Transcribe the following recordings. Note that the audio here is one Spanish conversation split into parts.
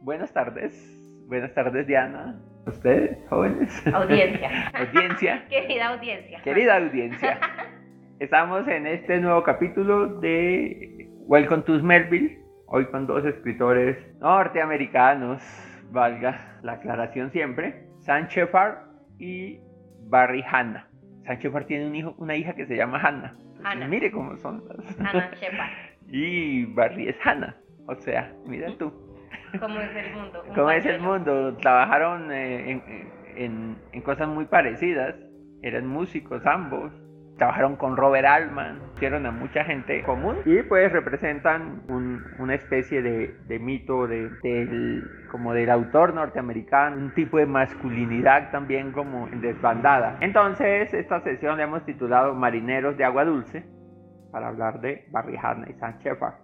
Buenas tardes. Buenas tardes, Diana. Ustedes, jóvenes. Audiencia. audiencia. Querida audiencia. Querida audiencia. Estamos en este nuevo capítulo de Welcome to Smellville. Hoy con dos escritores norteamericanos, valga la aclaración siempre. Sam Shepard y Barry Hanna. Sam Shepard tiene un hijo, una hija que se llama Hannah. Hannah. Mire cómo son las. Hannah Shepard. Y Barry es Hannah. O sea, mira tú. ¿Cómo es el mundo? Un ¿Cómo es el mundo? Trabajaron eh, en, en- en cosas muy parecidas. Eran músicos ambos. Trabajaron con Robert Altman. Hicieron a mucha gente común. Y pues representan un- una especie de, de mito de, del, como del autor norteamericano. Un tipo de masculinidad también como desbandada. Entonces esta sesión la hemos titulado Marineros de Agua Dulce. Para hablar de Barry Hanna y Sam Shepard.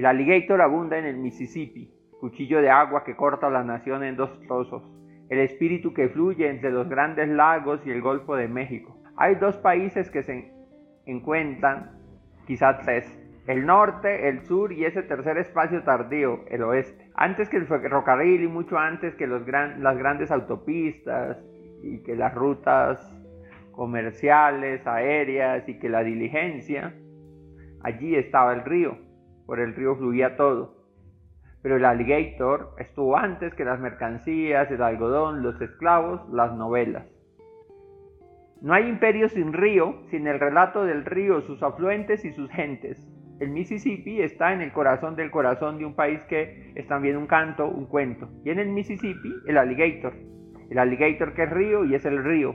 El alligator abunda en el Mississippi, cuchillo de agua que corta la nación en dos trozos, el espíritu que fluye entre los grandes lagos y el Golfo de México. Hay dos países que se encuentran, quizás tres, el norte, el sur y ese tercer espacio tardío, el oeste. Antes que el ferrocarril y mucho antes que las grandes autopistas y que las rutas comerciales, aéreas y que la diligencia, allí estaba el río por el río fluía todo. Pero el alligator estuvo antes que las mercancías, el algodón, los esclavos, las novelas. No hay imperio sin río, sin el relato del río, sus afluentes y sus gentes. El Mississippi está en el corazón del corazón de un país que es también un canto, un cuento. Y en el Mississippi, el alligator. El alligator que es río y es el río.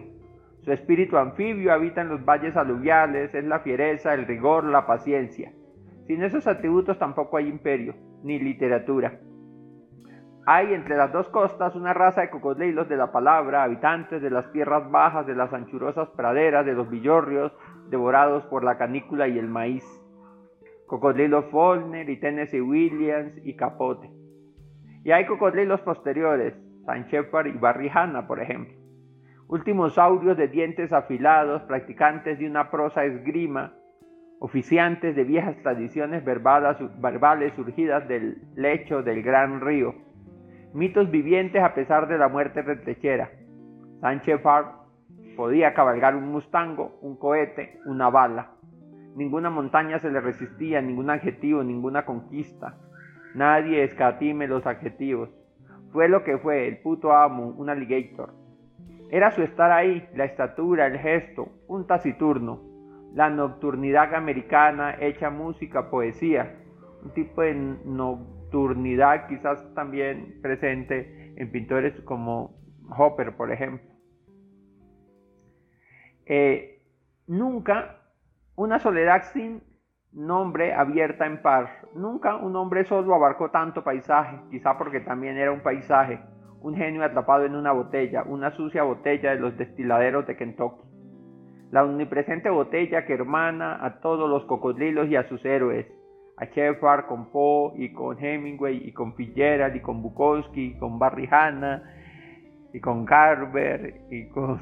Su espíritu anfibio habita en los valles aluviales, es la fiereza, el rigor, la paciencia. Sin esos atributos tampoco hay imperio, ni literatura. Hay entre las dos costas una raza de cocodrilos de la palabra, habitantes de las tierras bajas, de las anchurosas praderas, de los villorrios, devorados por la canícula y el maíz. Cocodrilos Follner y Tennessee Williams y Capote. Y hay cocodrilos posteriores, San Shepard y Barry Hanna, por ejemplo. Últimos saurios de dientes afilados, practicantes de una prosa esgrima, oficiantes de viejas tradiciones verbales, surgidas del lecho del gran río, mitos vivientes a pesar de la muerte retrechera. Sánchez Farr podía cabalgar un mustango, un cohete, una bala. Ninguna montaña se le resistía, ningún adjetivo, ninguna conquista. Nadie escatime los adjetivos. Fue lo que fue, el puto amo, un alligator. Era su estar ahí, la estatura, el gesto, un taciturno, la nocturnidad americana hecha música, poesía, un tipo de nocturnidad quizás también presente en pintores como Hopper, por ejemplo. Eh, nunca una soledad sin nombre abierta en par, nunca un hombre solo abarcó tanto paisaje, quizá porque también era un paisaje, un genio atrapado en una botella, una sucia botella de los destiladeros de Kentucky la omnipresente botella que hermana a todos los cocodrilos y a sus héroes, a Shepard con Poe y con Hemingway y con Fitzgerald y con Bukowski y con Barry Hanna y con Garber y con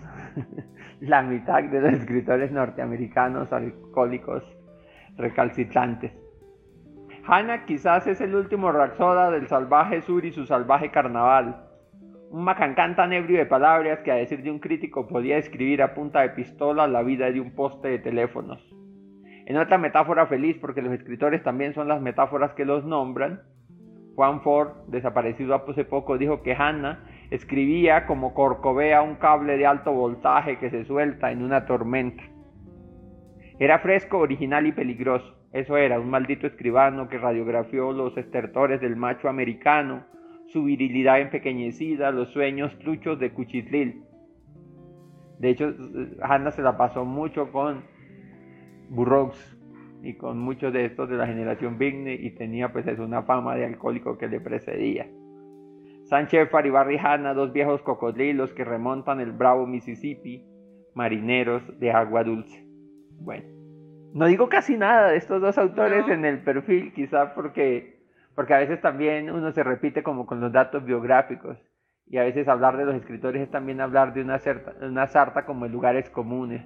la mitad de los escritores norteamericanos alcohólicos recalcitrantes. Hanna quizás es el último Raxoda del salvaje sur y su salvaje carnaval, un macancán tan ebrio de palabras que a decir de un crítico podía escribir a punta de pistola la vida de un poste de teléfonos. En otra metáfora feliz, porque los escritores también son las metáforas que los nombran, Juan Ford, desaparecido hace poco, dijo que Hannah escribía como corcovea un cable de alto voltaje que se suelta en una tormenta. Era fresco, original y peligroso. Eso era, un maldito escribano que radiografió los estertores del macho americano, su virilidad empequeñecida, los sueños truchos de Cuchitlil. De hecho, Hanna se la pasó mucho con Burroughs y con muchos de estos de la generación Bigney y tenía pues eso, una fama de alcohólico que le precedía. Sánchez y Barry Hanna, dos viejos cocodrilos que remontan el bravo Mississippi, marineros de agua dulce. Bueno, no digo casi nada de estos dos autores No. en el perfil, quizá porque, porque a veces también uno se repite como con los datos biográficos y a veces hablar de los escritores es también hablar de una, certa- una sarta como en lugares comunes.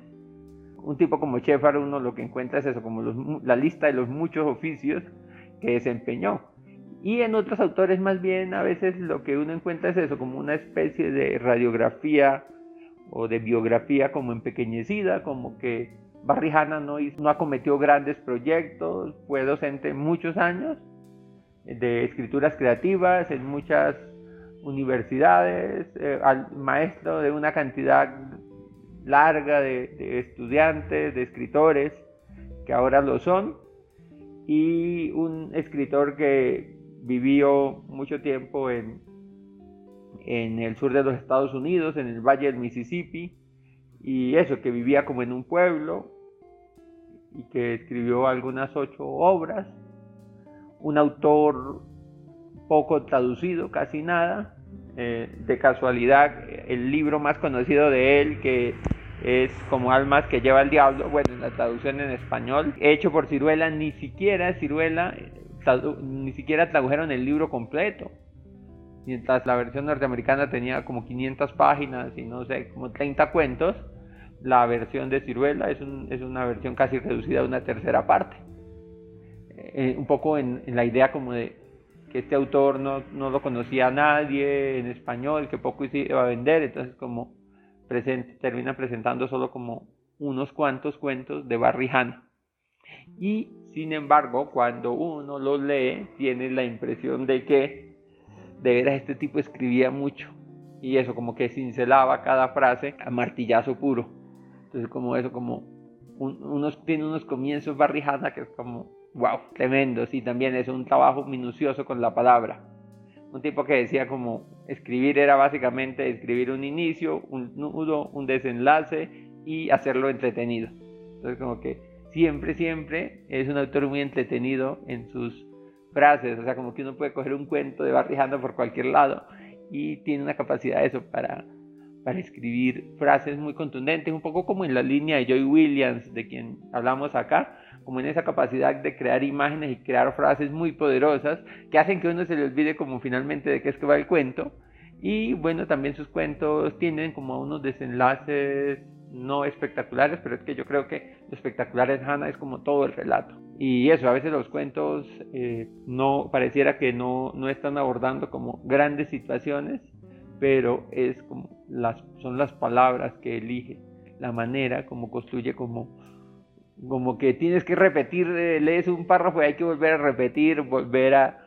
Un tipo como Shepard uno lo que encuentra es eso, como la lista de los muchos oficios que desempeñó. Y en otros autores más bien a veces lo que uno encuentra es eso, como una especie de radiografía o de biografía como empequeñecida, como que Barrijana no, no acometió grandes proyectos, fue docente muchos años de escrituras creativas en muchas universidades, eh, maestro de una cantidad larga de, estudiantes, de escritores, que ahora lo son, y un escritor que vivió mucho tiempo en, en el sur de los Estados Unidos, en el Valle del Mississippi, y eso, que vivía como en un pueblo, y que escribió algunas ocho obras, un autor poco traducido, casi nada, eh, de casualidad, el libro más conocido de él, que es como Almas que lleva el diablo, bueno, en la traducción en español, hecho por Ciruela, ni siquiera Ciruela, ni siquiera tradujeron el libro completo. Mientras la versión norteamericana tenía como 500 páginas y no sé, como 30 cuentos, la versión de Ciruela es, es una versión casi reducida a una tercera parte. Eh, un poco en, la idea como de que este autor no, no, lo conocía a nadie en español, que poco iba a vender, entonces como termina presentando solo como unos cuantos cuentos de Barrijana. Y sin embargo, cuando uno lo lee, tiene la impresión de que de veras este tipo escribía mucho. Y eso, como que cincelaba cada frase a martillazo puro. Entonces, como eso, como unos, tiene unos comienzos Barrijana que es como wow, tremendo, sí, también es un trabajo minucioso con la palabra. Un tipo que decía como escribir era básicamente escribir un inicio, un nudo, un desenlace y hacerlo entretenido. Entonces como que siempre, siempre es un autor muy entretenido en sus frases, o sea, como que uno puede coger un cuento de Barrijando por cualquier lado y tiene una capacidad de eso para, para escribir frases muy contundentes, un poco como en la línea de Joy Williams, de quien hablamos acá, como en esa capacidad de crear imágenes y crear frases muy poderosas que hacen que uno se le olvide como finalmente de qué es que va el cuento. Y bueno, también sus cuentos tienen como unos desenlaces no espectaculares, pero es que yo creo que lo espectacular en Hannah es como todo el relato. Y eso, a veces los cuentos eh, no pareciera que no, no están abordando como grandes situaciones, pero es como las, son las palabras que elige, la manera como construye como como que tienes que repetir, eh, lees un párrafo y hay que volver a repetir, volver a,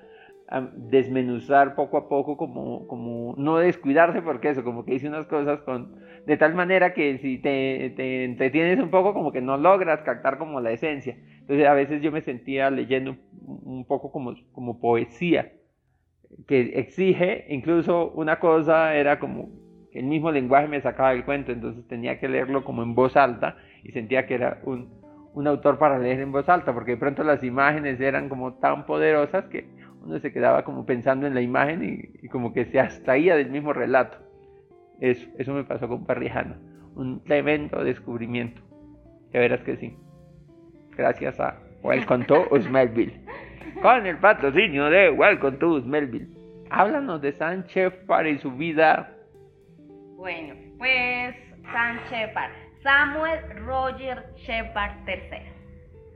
desmenuzar poco a poco, como, como no descuidarse, porque eso, como que dice unas cosas con, de tal manera que si te, te entretienes un poco, como que no logras captar como la esencia. Entonces a veces yo me sentía leyendo un poco como, como poesía, que exige, incluso una cosa era como el mismo lenguaje me sacaba del cuento, entonces tenía que leerlo como en voz alta y sentía que era un, un autor para leer en voz alta, porque de pronto las imágenes eran como tan poderosas que uno se quedaba como pensando en la imagen y, como que se abstraía del mismo relato. Eso, eso me pasó con Parrijano, un tremendo descubrimiento. Ya verás que sí. Gracias a Welcome to Melville. Con el patrocinio de Welcome to Melville. Háblanos de Sánchez para y su vida. Bueno, pues Sánchez para Samuel Roger Shepard III.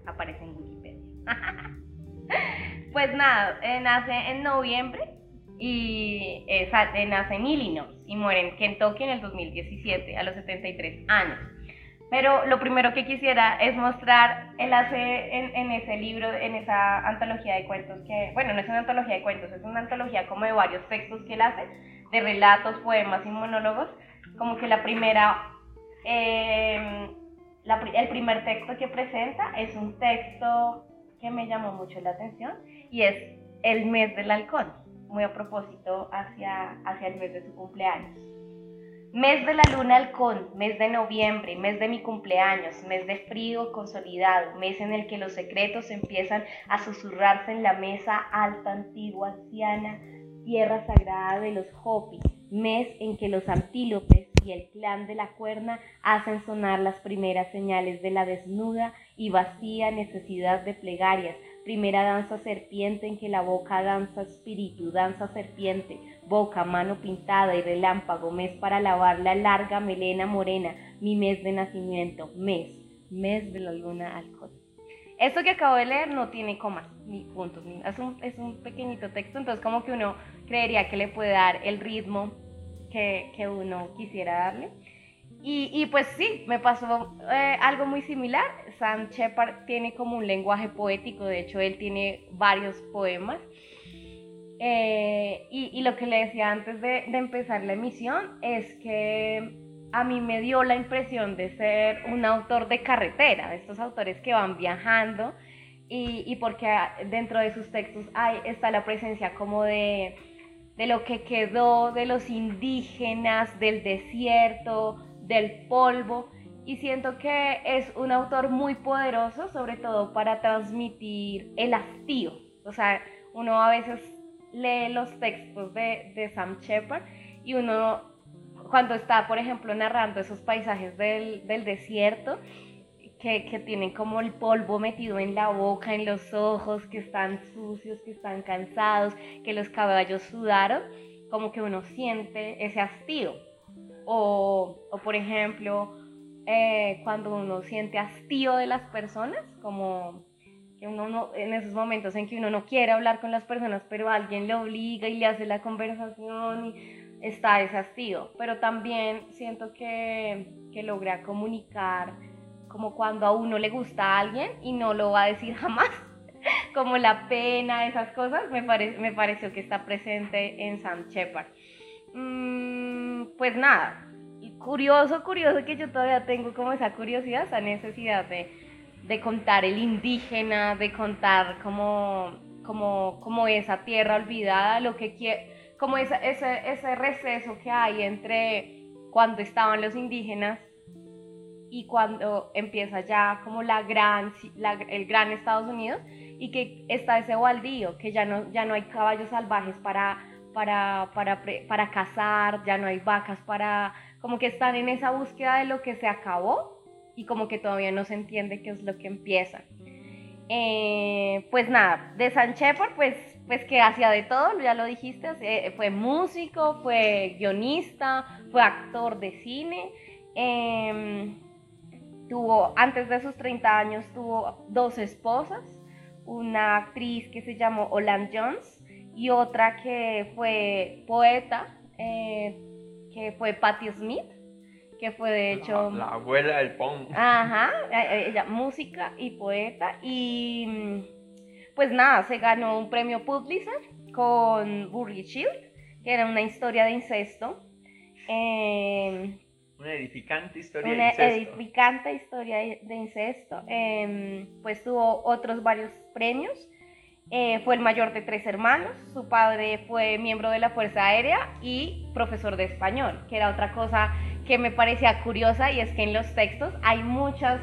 Aparece en Wikipedia. pues nada, eh, nace en noviembre y eh, nace en Illinois y muere en Kentucky en el 2017 a los 73 años. Pero lo primero que quisiera es mostrar, él hace en, en, ese libro, en esa antología de cuentos que, bueno, no es una antología de cuentos, es una antología como de varios textos que él hace, de relatos, poemas y monólogos, como que la primera eh, el primer texto que presenta es un texto que me llamó mucho la atención y es el mes del halcón, muy a propósito hacia, hacia el mes de su cumpleaños. Mes de la luna halcón, mes de noviembre, mes de mi cumpleaños, mes de frío consolidado, mes en el que los secretos empiezan a susurrarse en la mesa alta, antigua, anciana, tierra sagrada de los Hopi, mes en que los antílopes y el clan de la cuerna hacen sonar las primeras señales de la desnuda y vacía necesidad de plegarias, primera danza serpiente en que la boca danza espíritu, danza serpiente, boca, mano pintada y relámpago, mes para lavar la larga melena morena, mi mes de nacimiento, mes, mes de la luna alcohol. esto que acabo de leer no tiene comas ni puntos, es, un, pequeñito texto, entonces como que uno creería que le puede dar el ritmo que, uno quisiera darle. Y, pues sí, me pasó eh, algo muy similar. Sam Shepard tiene como un lenguaje poético, de hecho él tiene varios poemas. Eh, y, lo que le decía antes de, de empezar la emisión es que a mí me dio la impresión de ser un autor de carretera, de estos autores que van viajando y, y porque dentro de sus textos hay, está la presencia como de, de lo que quedó de los indígenas, del desierto, del polvo y siento que es un autor muy poderoso, sobre todo para transmitir el hastío. O sea, uno a veces lee los textos de, de Sam Shepard y uno cuando está, por ejemplo, narrando esos paisajes del, del desierto, que, que, tienen como el polvo metido en la boca, en los ojos, que están sucios, que están cansados, que los caballos sudaron, como que uno siente ese hastío. O, o por ejemplo, eh, cuando uno siente hastío de las personas, como que uno no, en esos momentos en que uno no quiere hablar con las personas, pero alguien le obliga y le hace la conversación y está ese hastío, pero también siento que, que logra comunicar como cuando a uno le gusta a alguien y no lo va a decir jamás, como la pena, esas cosas, me, me pareció que está presente en Sam Shepard. Mm, pues nada, curioso, curioso que yo todavía tengo como esa curiosidad, esa necesidad de, de contar el indígena, de contar como, como, como esa tierra olvidada, lo que quiere como ese, ese receso que hay entre cuando estaban los indígenas y cuando empieza ya como la gran, el gran Estados Unidos y que está ese baldío, que ya no, ya no hay caballos salvajes para, para, para, para cazar, ya no hay vacas para, como que están en esa búsqueda de lo que se acabó y como que todavía no se entiende qué es lo que empieza. Eh, pues nada, de San Shepard, pues pues que hacía de todo, ya lo dijiste, eh, fue músico, fue guionista, fue actor de cine. Em, tuvo, antes de sus 30 años, tuvo dos esposas, una actriz que se llamó Olan Jones y otra que fue poeta, eh, que fue Patti Smith, que fue de hecho... La, abuela del punk. Ajá, eh, ella, música y poeta y pues nada, se ganó un premio Pulitzer con Burry Shield, que era una historia de incesto. Em, una edificante historia de incesto. Una edificante historia de incesto. Em, pues tuvo otros varios premios. Eh, fue el mayor de tres hermanos. Su padre fue miembro de la Fuerza Aérea y profesor de español, que era otra cosa que me parecía curiosa y es que en los textos hay muchas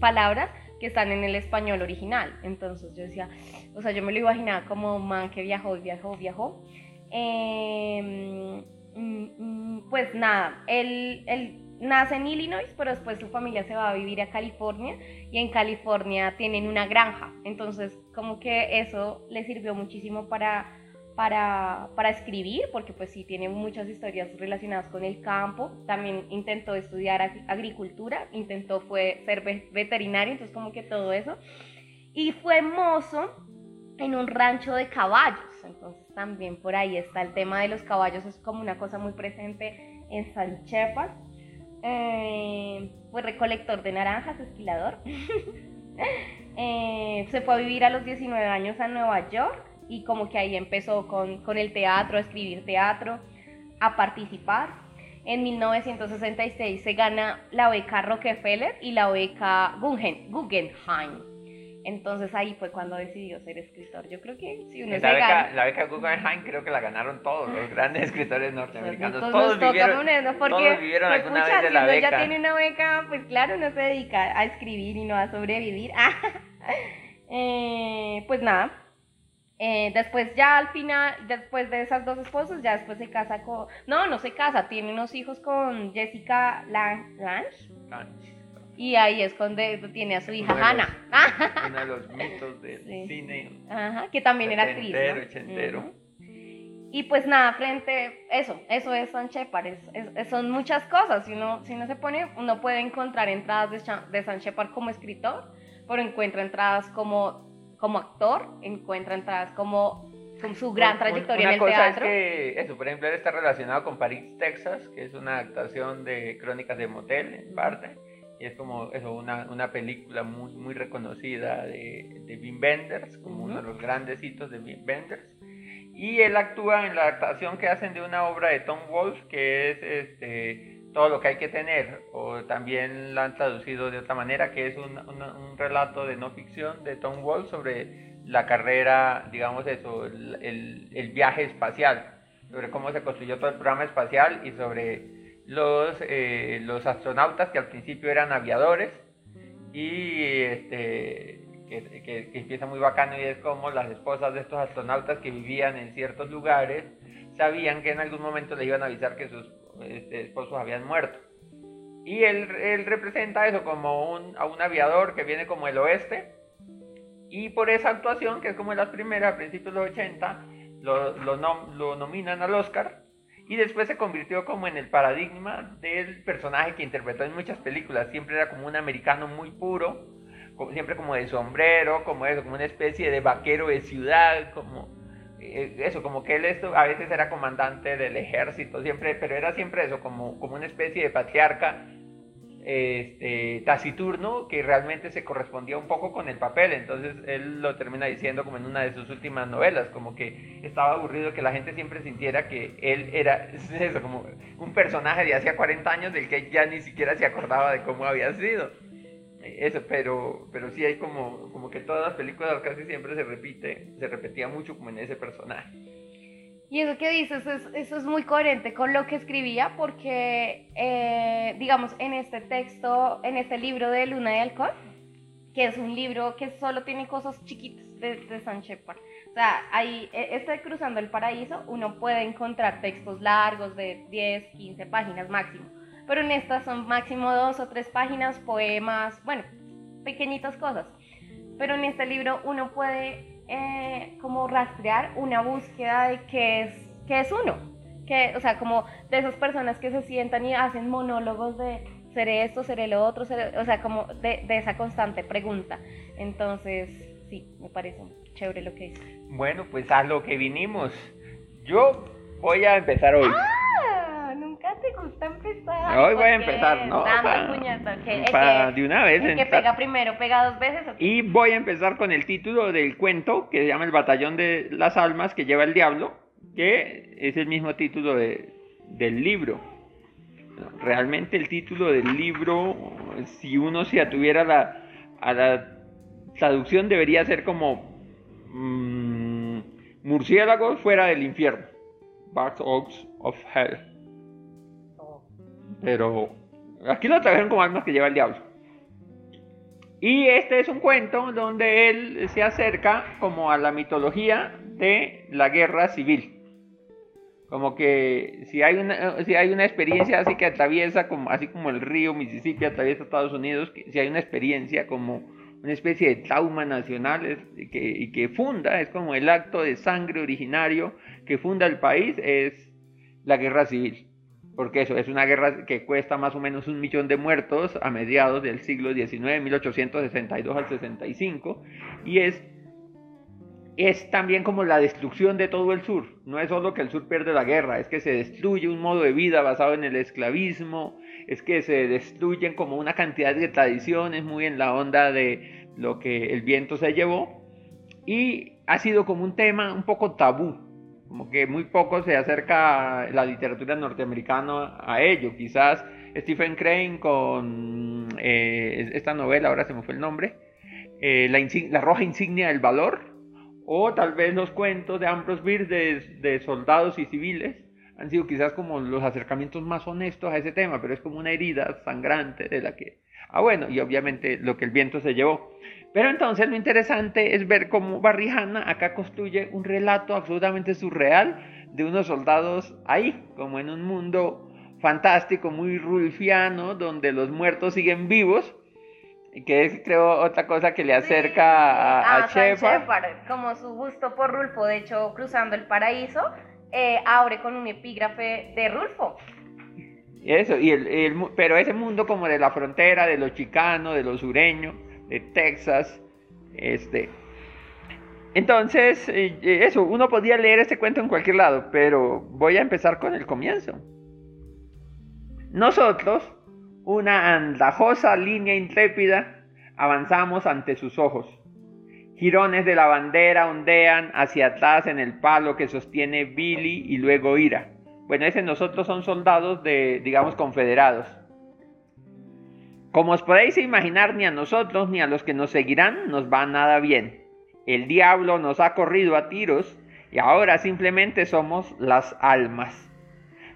palabras que están en el español original. Entonces yo decía, o sea, yo me lo imaginaba como man que viajó y viajó, viajó. Mm, pues nada, él, él, nace en Illinois, pero después su familia se va a vivir a California y en California tienen una granja. Entonces como que eso le sirvió muchísimo para para, para, escribir, porque pues sí tiene muchas historias relacionadas con el campo. También intentó estudiar agricultura, intentó fue ser veterinario, entonces como que todo eso. Y fue mozo en un rancho de caballos, entonces también por ahí está el tema de los caballos, es como una cosa muy presente en San Shepard. Eh, recolector de naranjas, esquilador. eh, se fue a vivir a los 19 años a Nueva York y como que ahí empezó con, con el teatro, a escribir teatro, a participar. En 1966 se gana la beca Rockefeller y la beca Guggenheim. Entonces ahí fue cuando decidió ser escritor. Yo creo que si uno la se beca, gana... La beca Guggenheim creo que la ganaron todos los grandes escritores norteamericanos. Todos, nos vivieron, ponernos porque, todos vivieron pues, alguna pucha, vez de si la uno beca. ya tiene una beca, pues claro, uno se dedica a escribir y no a sobrevivir. Eh, pues nada, eh, después ya al final, después de esas dos esposas, ya después se casa con... No, no se casa, tiene unos hijos con Jessica Lange. Y ahí es cuando tiene a su hija Hannah. uno de los mitos del cine. Ajá, que también era actriz. ¿no? Y pues nada, frente, eso, eso es San Shepard, es, son muchas cosas. Si uno, si uno se pone, uno puede encontrar entradas de, de San Shepard como escritor, pero encuentra entradas como, como actor, encuentra entradas como con su gran trayectoria en el cosa teatro. Es que eso, por ejemplo, él está relacionado con Paris, Texas, que es una adaptación de Crónicas de Motel, en parte. Y es como eso, una, una película muy, muy reconocida de, de Wim Wenders, como uno de los grandes hitos de Wim Wenders. Y él actúa en la adaptación que hacen de una obra de Tom Wolfe, que es este, Todo lo que hay que tener, o también la han traducido de otra manera, que es un, un relato de no ficción de Tom Wolfe sobre la carrera, digamos eso, el, el, viaje espacial, sobre cómo se construyó todo el programa espacial y sobre los, eh, los astronautas que al principio eran aviadores y este, que, que, empieza muy bacano y es como las esposas de estos astronautas que vivían en ciertos lugares sabían que en algún momento les iban a avisar que sus este, esposos habían muerto. Y él, él representa eso como un, a un aviador que viene como el oeste, y por esa actuación, que es como de las primeras, a principios de los 80, lo, lo, lo nominan al Oscar. Y después se convirtió como en el paradigma del personaje que interpretó en muchas películas. Siempre era como un americano muy puro, siempre como de sombrero, como eso, como una especie de vaquero de ciudad, como eh, eso, como que él esto, a veces era comandante del ejército, siempre, pero era siempre eso, como, como una especie de patriarca este, taciturno que realmente se correspondía un poco con el papel. Entonces él lo termina diciendo como en una de sus últimas novelas, como que estaba aburrido que la gente siempre sintiera que él era como un personaje de hacía 40 años del que ya ni siquiera se acordaba de cómo había sido. Eso, pero, pero sí hay como, como que todas las películas casi siempre se repite, se repetía mucho como en ese personaje. Y eso que dices, eso es muy coherente con lo que escribía porque, eh, digamos, en este texto, en este libro de Luna de Alcohol, que es un libro que solo tiene cosas chiquitas de, de San Shepard. O sea, ahí, e, este Cruzando el Paraíso, uno puede encontrar textos largos de 10, 15 páginas máximo. Pero en estas son máximo dos o tres páginas, poemas, bueno, pequeñitas cosas. Pero en este libro uno puede eh, como rastrear una búsqueda de qué es, qué es uno. Que, o sea, como de esas personas que se sientan y hacen monólogos de seré esto, seré lo otro, o sea, como de, de, esa constante pregunta. Entonces, sí, me parece chévere lo que dice. Bueno, pues a lo que vinimos. Yo voy a empezar hoy. ¡Ah! Te gusta empezar. Hoy voy a empezar, ¿no? Para, de una vez. El que pega primero, pega dos veces. Y voy a empezar con el título del cuento que se llama El Batallón de las Almas que lleva el Diablo, que es el mismo título de, del libro. Realmente el título del libro, si uno se atuviera la, a la traducción, debería ser como mmm, Murciélagos fuera del infierno. Barks Oaks of Hell. Pero aquí lo trajeron como almas que lleva el diablo. Y este es un cuento donde él se acerca como a la mitología de la guerra civil. Como que si hay una, si hay una experiencia así que atraviesa, como, así como el río Mississippi atraviesa Estados Unidos, si hay una experiencia como una especie de trauma nacional que, y que funda, es como el acto de sangre originario que funda el país, es la guerra civil porque eso es una guerra que cuesta más o menos un millón de muertos a mediados del siglo XIX, 1862 al 65, y es, es también como la destrucción de todo el sur. No es solo que el sur pierde la guerra, es que se destruye un modo de vida basado en el esclavismo, es que se destruyen como una cantidad de tradiciones muy en la onda de lo que el viento se llevó, y ha sido como un tema un poco tabú como que muy poco se acerca la literatura norteamericana a ello. Quizás Stephen Crane con eh, esta novela, ahora se me fue el nombre, eh, la, roja insignia del valor, o tal vez los cuentos de Ambrose Bierce de, de, soldados y civiles, han sido quizás como los acercamientos más honestos a ese tema, pero es como una herida sangrante de la que... Ah, bueno, y obviamente lo que el viento se llevó. Pero entonces lo interesante es ver cómo Barrijana acá construye un relato absolutamente surreal de unos soldados ahí, como en un mundo fantástico, muy rulfiano, donde los muertos siguen vivos, y que es creo otra cosa que le acerca a, a, Shepard. Como su gusto por Rulfo, de hecho, cruzando el paraíso, eh, abre con un epígrafe de Rulfo. Eso, y el, pero ese mundo como de la frontera, de lo chicano, de lo sureño, de Texas. Este. Entonces, eh, eso, uno podía leer este cuento en cualquier lado, pero voy a empezar con el comienzo. Nosotros, una andajosa línea intrépida, avanzamos ante sus ojos. Girones de la bandera ondean hacia atrás en el palo que sostiene Billy y luego Ira. Bueno, ese nosotros son soldados de, digamos, confederados. Como os podéis imaginar, ni a nosotros ni a los que nos seguirán nos va nada bien. El diablo nos ha corrido a tiros y ahora simplemente somos las almas.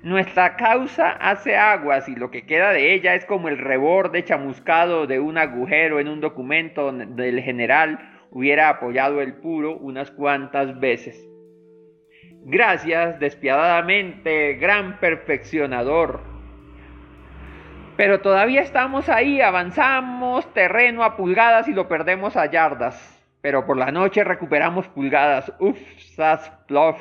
Nuestra causa hace aguas y lo que queda de ella es como el reborde chamuscado de un agujero en un documento del general hubiera apoyado el puro unas cuantas veces. Gracias, despiadadamente, gran perfeccionador. Pero todavía estamos ahí, avanzamos terreno a pulgadas y lo perdemos a yardas. Pero por la noche recuperamos pulgadas. Uf, sas, plof.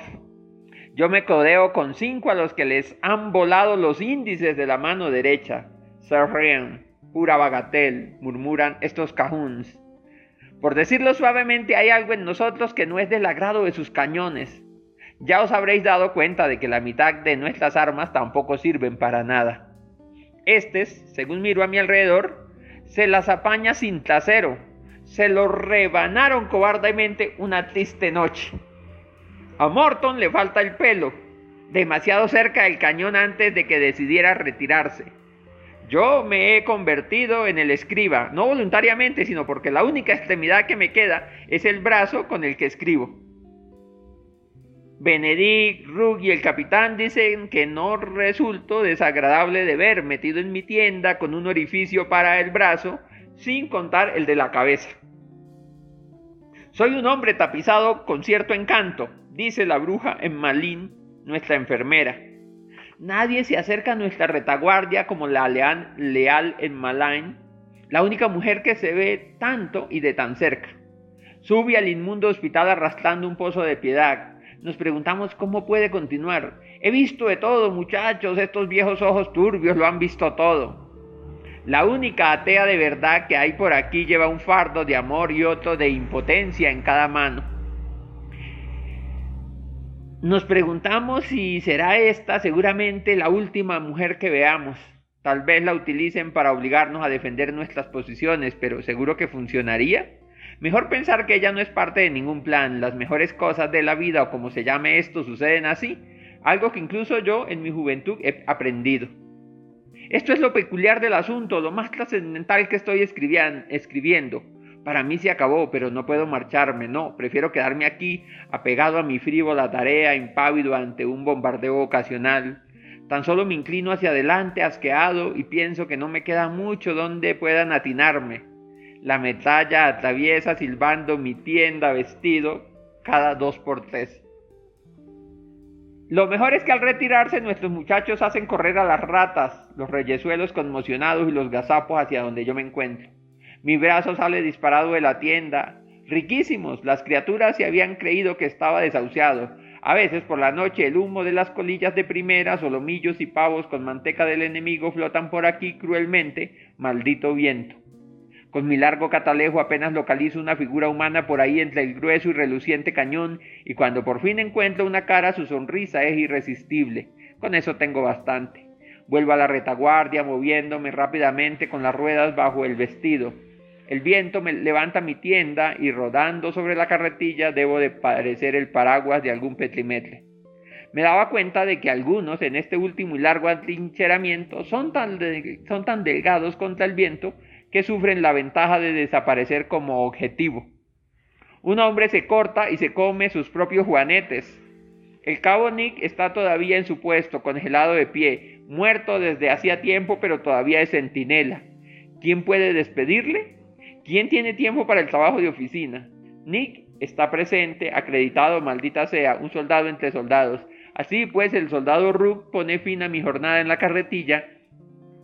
Yo me codeo con cinco a los que les han volado los índices de la mano derecha. Se ríen, pura bagatel, murmuran estos cajuns. Por decirlo suavemente, hay algo en nosotros que no es del agrado de sus cañones. Ya os habréis dado cuenta de que la mitad de nuestras armas tampoco sirven para nada. Estes, según miro a mi alrededor, se las apaña sin trasero. Se lo rebanaron cobardemente una triste noche. A Morton le falta el pelo, demasiado cerca del cañón antes de que decidiera retirarse. Yo me he convertido en el escriba, no voluntariamente, sino porque la única extremidad que me queda es el brazo con el que escribo. Benedict, Rugg y el capitán dicen que no resulto desagradable de ver metido en mi tienda con un orificio para el brazo, sin contar el de la cabeza. Soy un hombre tapizado con cierto encanto, dice la bruja en Malín, nuestra enfermera. Nadie se acerca a nuestra retaguardia como la leal, leal en Malain, la única mujer que se ve tanto y de tan cerca. Sube al inmundo hospital arrastrando un pozo de piedad. Nos preguntamos cómo puede continuar. He visto de todo, muchachos, estos viejos ojos turbios lo han visto todo. La única atea de verdad que hay por aquí lleva un fardo de amor y otro de impotencia en cada mano. Nos preguntamos si será esta seguramente la última mujer que veamos. Tal vez la utilicen para obligarnos a defender nuestras posiciones, pero seguro que funcionaría. Mejor pensar que ella no es parte de ningún plan. Las mejores cosas de la vida o como se llame esto suceden así. Algo que incluso yo en mi juventud he aprendido. Esto es lo peculiar del asunto, lo más trascendental que estoy escribiendo. Para mí se acabó, pero no puedo marcharme, no, prefiero quedarme aquí, apegado a mi frívola tarea, impávido ante un bombardeo ocasional. Tan solo me inclino hacia adelante, asqueado, y pienso que no me queda mucho donde puedan atinarme. La metralla atraviesa silbando mi tienda vestido cada dos por tres. Lo mejor es que al retirarse nuestros muchachos hacen correr a las ratas, los reyesuelos conmocionados y los gazapos hacia donde yo me encuentro. Mi brazo sale disparado de la tienda. Riquísimos, las criaturas se habían creído que estaba desahuciado. A veces por la noche el humo de las colillas de primera, solomillos y pavos con manteca del enemigo flotan por aquí cruelmente, maldito viento. Con mi largo catalejo apenas localizo una figura humana por ahí entre el grueso y reluciente cañón, y cuando por fin encuentro una cara, su sonrisa es irresistible. Con eso tengo bastante. Vuelvo a la retaguardia, moviéndome rápidamente con las ruedas bajo el vestido. El viento me levanta mi tienda y rodando sobre la carretilla debo de parecer el paraguas de algún petrimetre. Me daba cuenta de que algunos en este último y largo atrincheramiento son tan, son tan delgados contra el viento que sufren la ventaja de desaparecer como objetivo. Un hombre se corta y se come sus propios juanetes. El cabo Nick está todavía en su puesto, congelado de pie, muerto desde hacía tiempo, pero todavía es centinela. ¿Quién puede despedirle? ¿Quién tiene tiempo para el trabajo de oficina? Nick está presente, acreditado, maldita sea, un soldado entre soldados. Así pues, el soldado Rook pone fin a mi jornada en la carretilla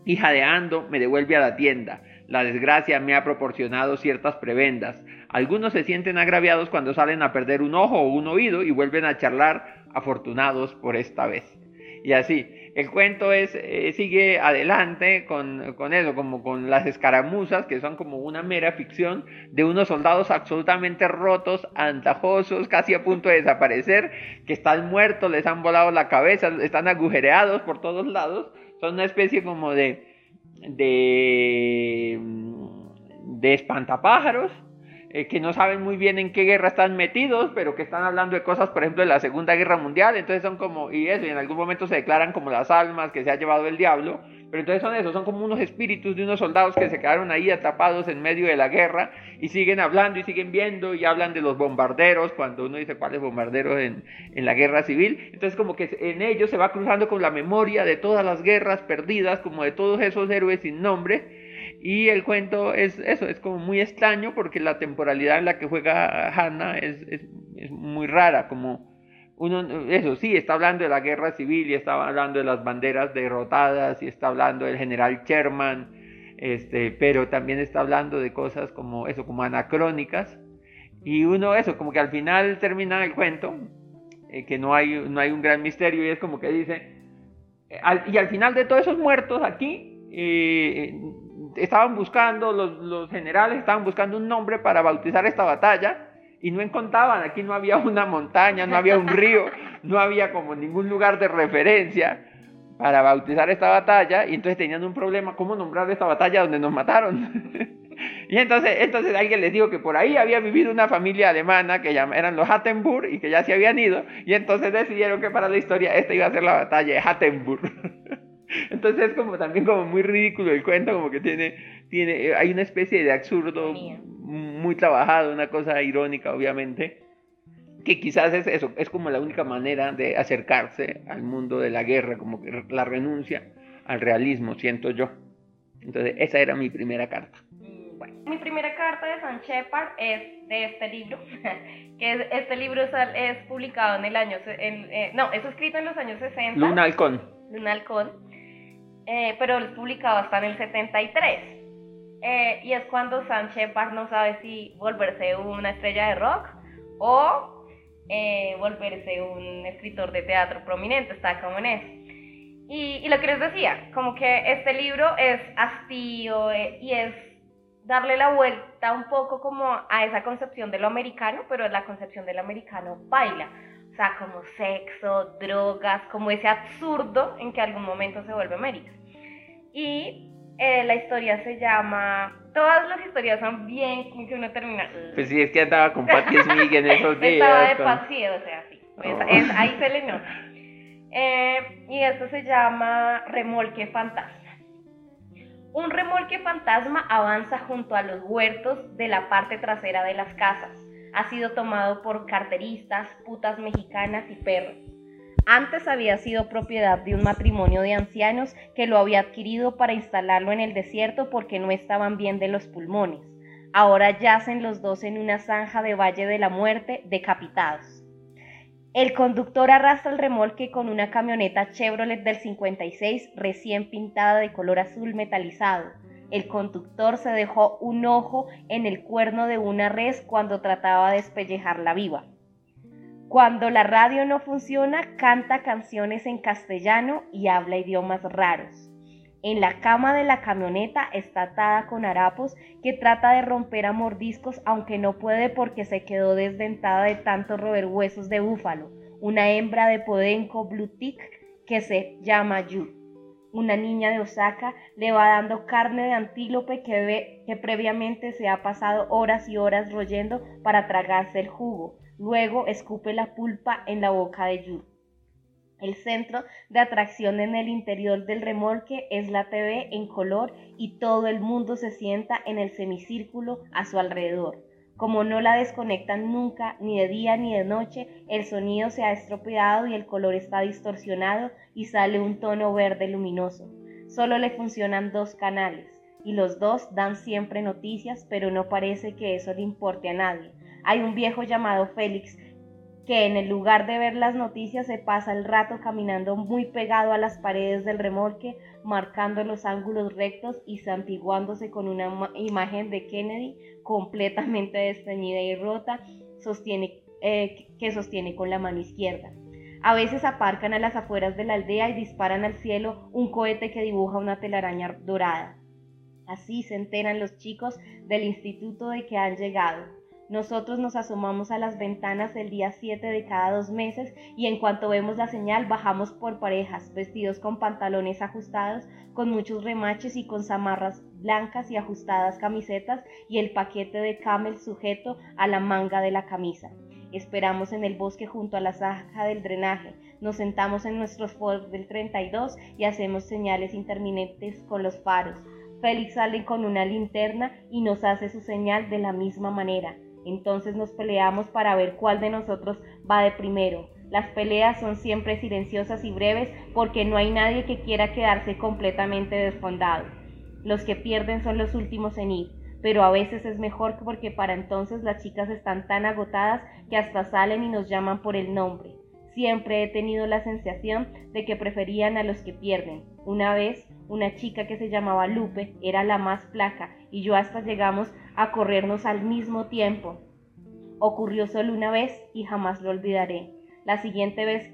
y jadeando me devuelve a la tienda. La desgracia me ha proporcionado ciertas prebendas. Algunos se sienten agraviados cuando salen a perder un ojo o un oído y vuelven a charlar afortunados por esta vez. y así. El cuento es, eh, sigue adelante con, con, eso, como con las escaramuzas, que son como una mera ficción de unos soldados absolutamente rotos, antajosos, casi a punto de desaparecer, que están muertos, les han volado la cabeza, están agujereados por todos lados, son una especie como de, de, de espantapájaros eh, que no saben muy bien en qué guerra están metidos, pero que están hablando de cosas, por ejemplo, de la Segunda Guerra Mundial, entonces son como, y eso, y en algún momento se declaran como las almas que se ha llevado el diablo, pero entonces son eso, son como unos espíritus de unos soldados que se quedaron ahí atrapados en medio de la guerra y siguen hablando y siguen viendo y hablan de los bombarderos, cuando uno dice cuáles bombarderos en, en la guerra civil, entonces como que en ellos se va cruzando con la memoria de todas las guerras perdidas, como de todos esos héroes sin nombre, y el cuento es eso, es como muy extraño porque la temporalidad en la que juega Hannah es, es, muy rara, como uno, eso sí, está hablando de la guerra civil y está hablando de las banderas derrotadas y está hablando del general Sherman, este, pero también está hablando de cosas como eso, como anacrónicas. Y uno, eso, como que al final termina el cuento, eh, que no hay, no hay un gran misterio y es como que dice, eh, y al final de todos esos muertos aquí, eh, estaban buscando, los, generales estaban buscando un nombre para bautizar esta batalla y no encontraban, aquí no había una montaña, no había un río, no había como ningún lugar de referencia para bautizar esta batalla y entonces tenían un problema, ¿cómo nombrar esta batalla donde nos mataron? y entonces, entonces alguien les dijo que por ahí había vivido una familia alemana que eran los Hattenburg y que ya se habían ido y entonces decidieron que para la historia esta iba a ser la batalla de Hattenburg. Entonces es como también como muy ridículo el cuento, como que tiene, tiene, hay una especie de absurdo muy trabajado, una cosa irónica obviamente, que quizás es eso, es como la única manera de acercarse al mundo de la guerra, como que la renuncia al realismo, siento yo. Entonces esa era mi primera carta. Bueno, mi primera carta de San Shepard es de este libro, que este libro es, publicado en el año, eh, no, es escrito en los años 60. Luna Halcón. Luna Halcón eh, pero es publicado hasta en el 73. Eh, y es cuando Sam Shepard no sabe si volverse una estrella de rock o eh, volverse un escritor de teatro prominente, está como en eso. Y, y, lo que les decía, como que este libro es hastío y es darle la vuelta un poco como a esa concepción de lo americano, pero es la concepción del americano baila. O sea, como sexo, drogas, como ese absurdo en que algún momento se vuelve América. Y eh, la historia se llama. Todas las historias son bien como que uno termina. Pues sí, es que andaba con Patti Smith en esos días. Estaba de paseo, o sea, sí. Oh. ahí se le nota. Eh, y esto se llama Remolque Fantasma. Un remolque fantasma avanza junto a los huertos de la parte trasera de las casas. Ha sido tomado por carteristas, putas mexicanas y perros. Antes había sido propiedad de un matrimonio de ancianos que lo había adquirido para instalarlo en el desierto porque no estaban bien de los pulmones. Ahora yacen los dos en una zanja de Valle de la Muerte, decapitados. El conductor arrastra el remolque con una camioneta Chevrolet del 56 recién pintada de color azul metalizado. El conductor se dejó un ojo en el cuerno de una res cuando trataba de despellejarla viva. Cuando la radio no funciona, canta canciones en castellano y habla idiomas raros. En la cama de la camioneta está atada con harapos que trata de romper a mordiscos aunque no puede porque se quedó desdentada de tanto roer huesos de búfalo. Una hembra de podenco blue tick que se llama Yu. Una niña de Osaka le va dando carne de antílope que, ve, que previamente se ha pasado horas y horas royendo para tragarse el jugo. Luego escupe la pulpa en la boca de Yu. El centro de atracción en el interior del remolque es la TV en color y todo el mundo se sienta en el semicírculo a su alrededor. Como no la desconectan nunca, ni de día ni de noche, el sonido se ha estropeado y el color está distorsionado y sale un tono verde luminoso. Solo le funcionan dos canales y los dos dan siempre noticias, pero no parece que eso le importe a nadie. Hay un viejo llamado Félix que en el lugar de ver las noticias se pasa el rato caminando muy pegado a las paredes del remolque, marcando los ángulos rectos y santiguándose con una imagen de Kennedy completamente desteñida y rota, eh, que sostiene con la mano izquierda. A veces aparcan a las afueras de la aldea y disparan al cielo un cohete que dibuja una telaraña dorada. Así se enteran los chicos del instituto de que han llegado. Nosotros nos asomamos a las ventanas el día 7 de cada dos meses y en cuanto vemos la señal bajamos por parejas, vestidos con pantalones ajustados, con muchos remaches y con zamarras blancas y ajustadas camisetas y el paquete de camel sujeto a la manga de la camisa. Esperamos en el bosque junto a la zanja del drenaje, nos sentamos en nuestros Ford del 32 y hacemos señales intermitentes con los faros. Félix sale con una linterna y nos hace su señal de la misma manera. Entonces nos peleamos para ver cuál de nosotros va de primero. Las peleas son siempre silenciosas y breves porque no hay nadie que quiera quedarse completamente desfondado. Los que pierden son los últimos en ir, pero a veces es mejor porque para entonces las chicas están tan agotadas que hasta salen y nos llaman por el nombre. Siempre he tenido la sensación de que preferían a los que pierden. Una vez, una chica que se llamaba Lupe era la más flaca y yo hasta llegamos a corrernos al mismo tiempo. Ocurrió solo una vez y jamás lo olvidaré. La siguiente vez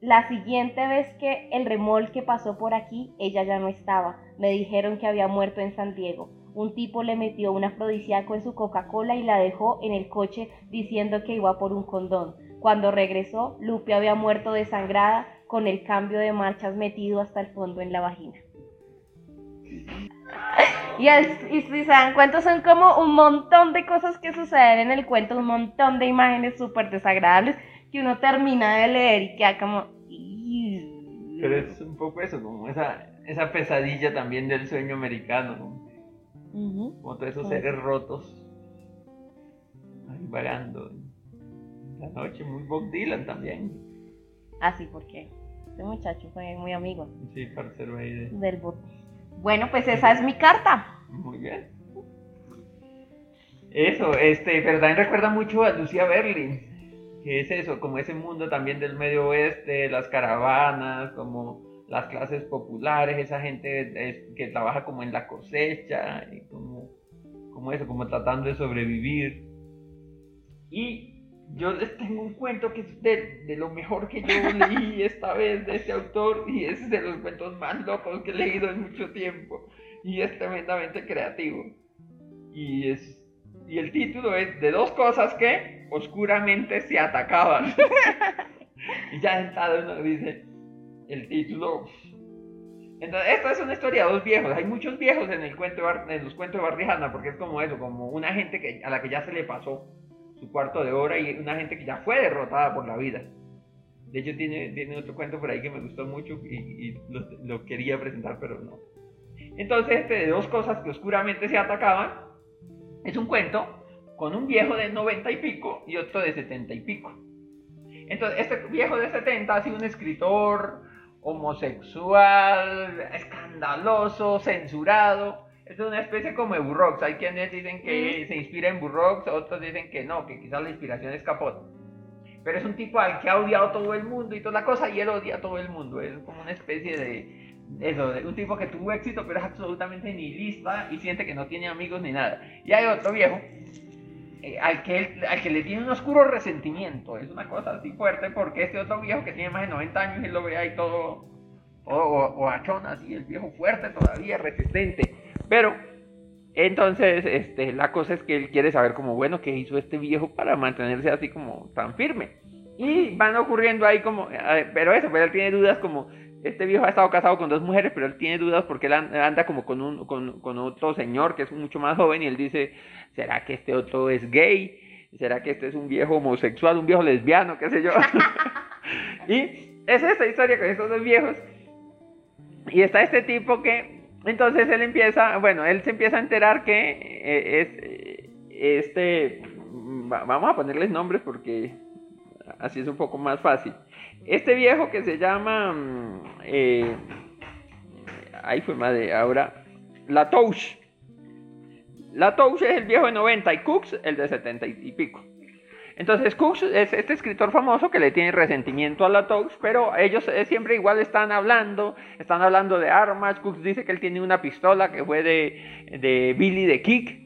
la siguiente vez que el remolque pasó por aquí, ella ya no estaba. Me dijeron que había muerto en San Diego. Un tipo le metió un afrodisíaco en su Coca-Cola y la dejó en el coche diciendo que iba por un condón. Cuando regresó, Lupe había muerto desangrada con el cambio de marchas metido hasta el fondo en la vagina. Y, si se dan cuenta, son como un montón de cosas que suceden en el cuento, un montón de imágenes súper desagradables que uno termina de leer y queda como... Pero es un poco eso, como esa, esa pesadilla también del sueño americano, como todos esos seres rotos, ahí vagando. La noche, muy Bob Dylan también. Ah, sí, porque este muchacho fue muy amigo. Sí, parcero ahí de... del bote. Bueno, pues esa es mi carta. Muy bien. Eso, este, pero también recuerda mucho a Lucía Berlin, que es eso, como ese mundo también del medio oeste, las caravanas, como las clases populares, esa gente que trabaja como en la cosecha, y como, como eso, como tratando de sobrevivir. Y yo les tengo un cuento que es de, lo mejor que yo leí esta vez de este autor y es de los cuentos más locos que he leído en mucho tiempo y es tremendamente creativo. Y, es, y el título es De dos cosas que oscuramente se atacaban. y ya sentado uno dice el título. Entonces, esta es una historia de dos viejos. Hay muchos viejos en, el cuento, en los cuentos de Barrijana porque es como eso, como una gente que, a la que ya se le pasó su cuarto de hora y una gente que ya fue derrotada por la vida. De hecho, tiene, tiene otro cuento por ahí que me gustó mucho y, lo, quería presentar, pero no. Entonces, este de dos cosas que oscuramente se atacaban, es un cuento con un viejo de 90 y pico y otro de 70 y pico. Entonces, este viejo de 70 ha sido un escritor homosexual, escandaloso, censurado, es una especie como de Burroughs. Hay quienes dicen que se inspira en Burroughs, otros dicen que no, que quizás la inspiración es Capot. Pero es un tipo al que ha odiado todo el mundo y toda la cosa, y él odia a todo el mundo. Es como una especie de, eso, de un tipo que tuvo éxito, pero es absolutamente nihilista y siente que no tiene amigos ni nada. Y hay otro viejo eh, al, que al que le tiene un oscuro resentimiento. Es una cosa así fuerte porque este otro viejo que tiene más de 90 años, y lo ve ahí todo, o, o, achón así, el viejo fuerte todavía, resistente pero entonces, este, la cosa es que él quiere saber como, bueno, ¿qué hizo este viejo para mantenerse así como tan firme? Y van ocurriendo ahí como, pero eso, pero él tiene dudas como, este viejo ha estado casado con dos mujeres, pero él tiene dudas porque él anda como con, un, con, con otro señor que es mucho más joven y él dice, ¿será que este otro es gay? ¿Será que este es un viejo homosexual, un viejo lesbiano, qué sé yo? y es esta historia con estos dos viejos. Y está este tipo que entonces él empieza, bueno, él se empieza a enterar que eh, es este, vamos a ponerles nombres porque así es un poco más fácil. Este viejo que se llama, mm, eh, ahí fue madre, ahora, La Touche. La Touche es el viejo de 90 y Cooks el de 70 y pico. Entonces Cooks es este escritor famoso que le tiene resentimiento a la Touch, pero ellos eh, siempre igual están hablando, están hablando de armas. Cooks dice que él tiene una pistola que fue de, Billy the Kick.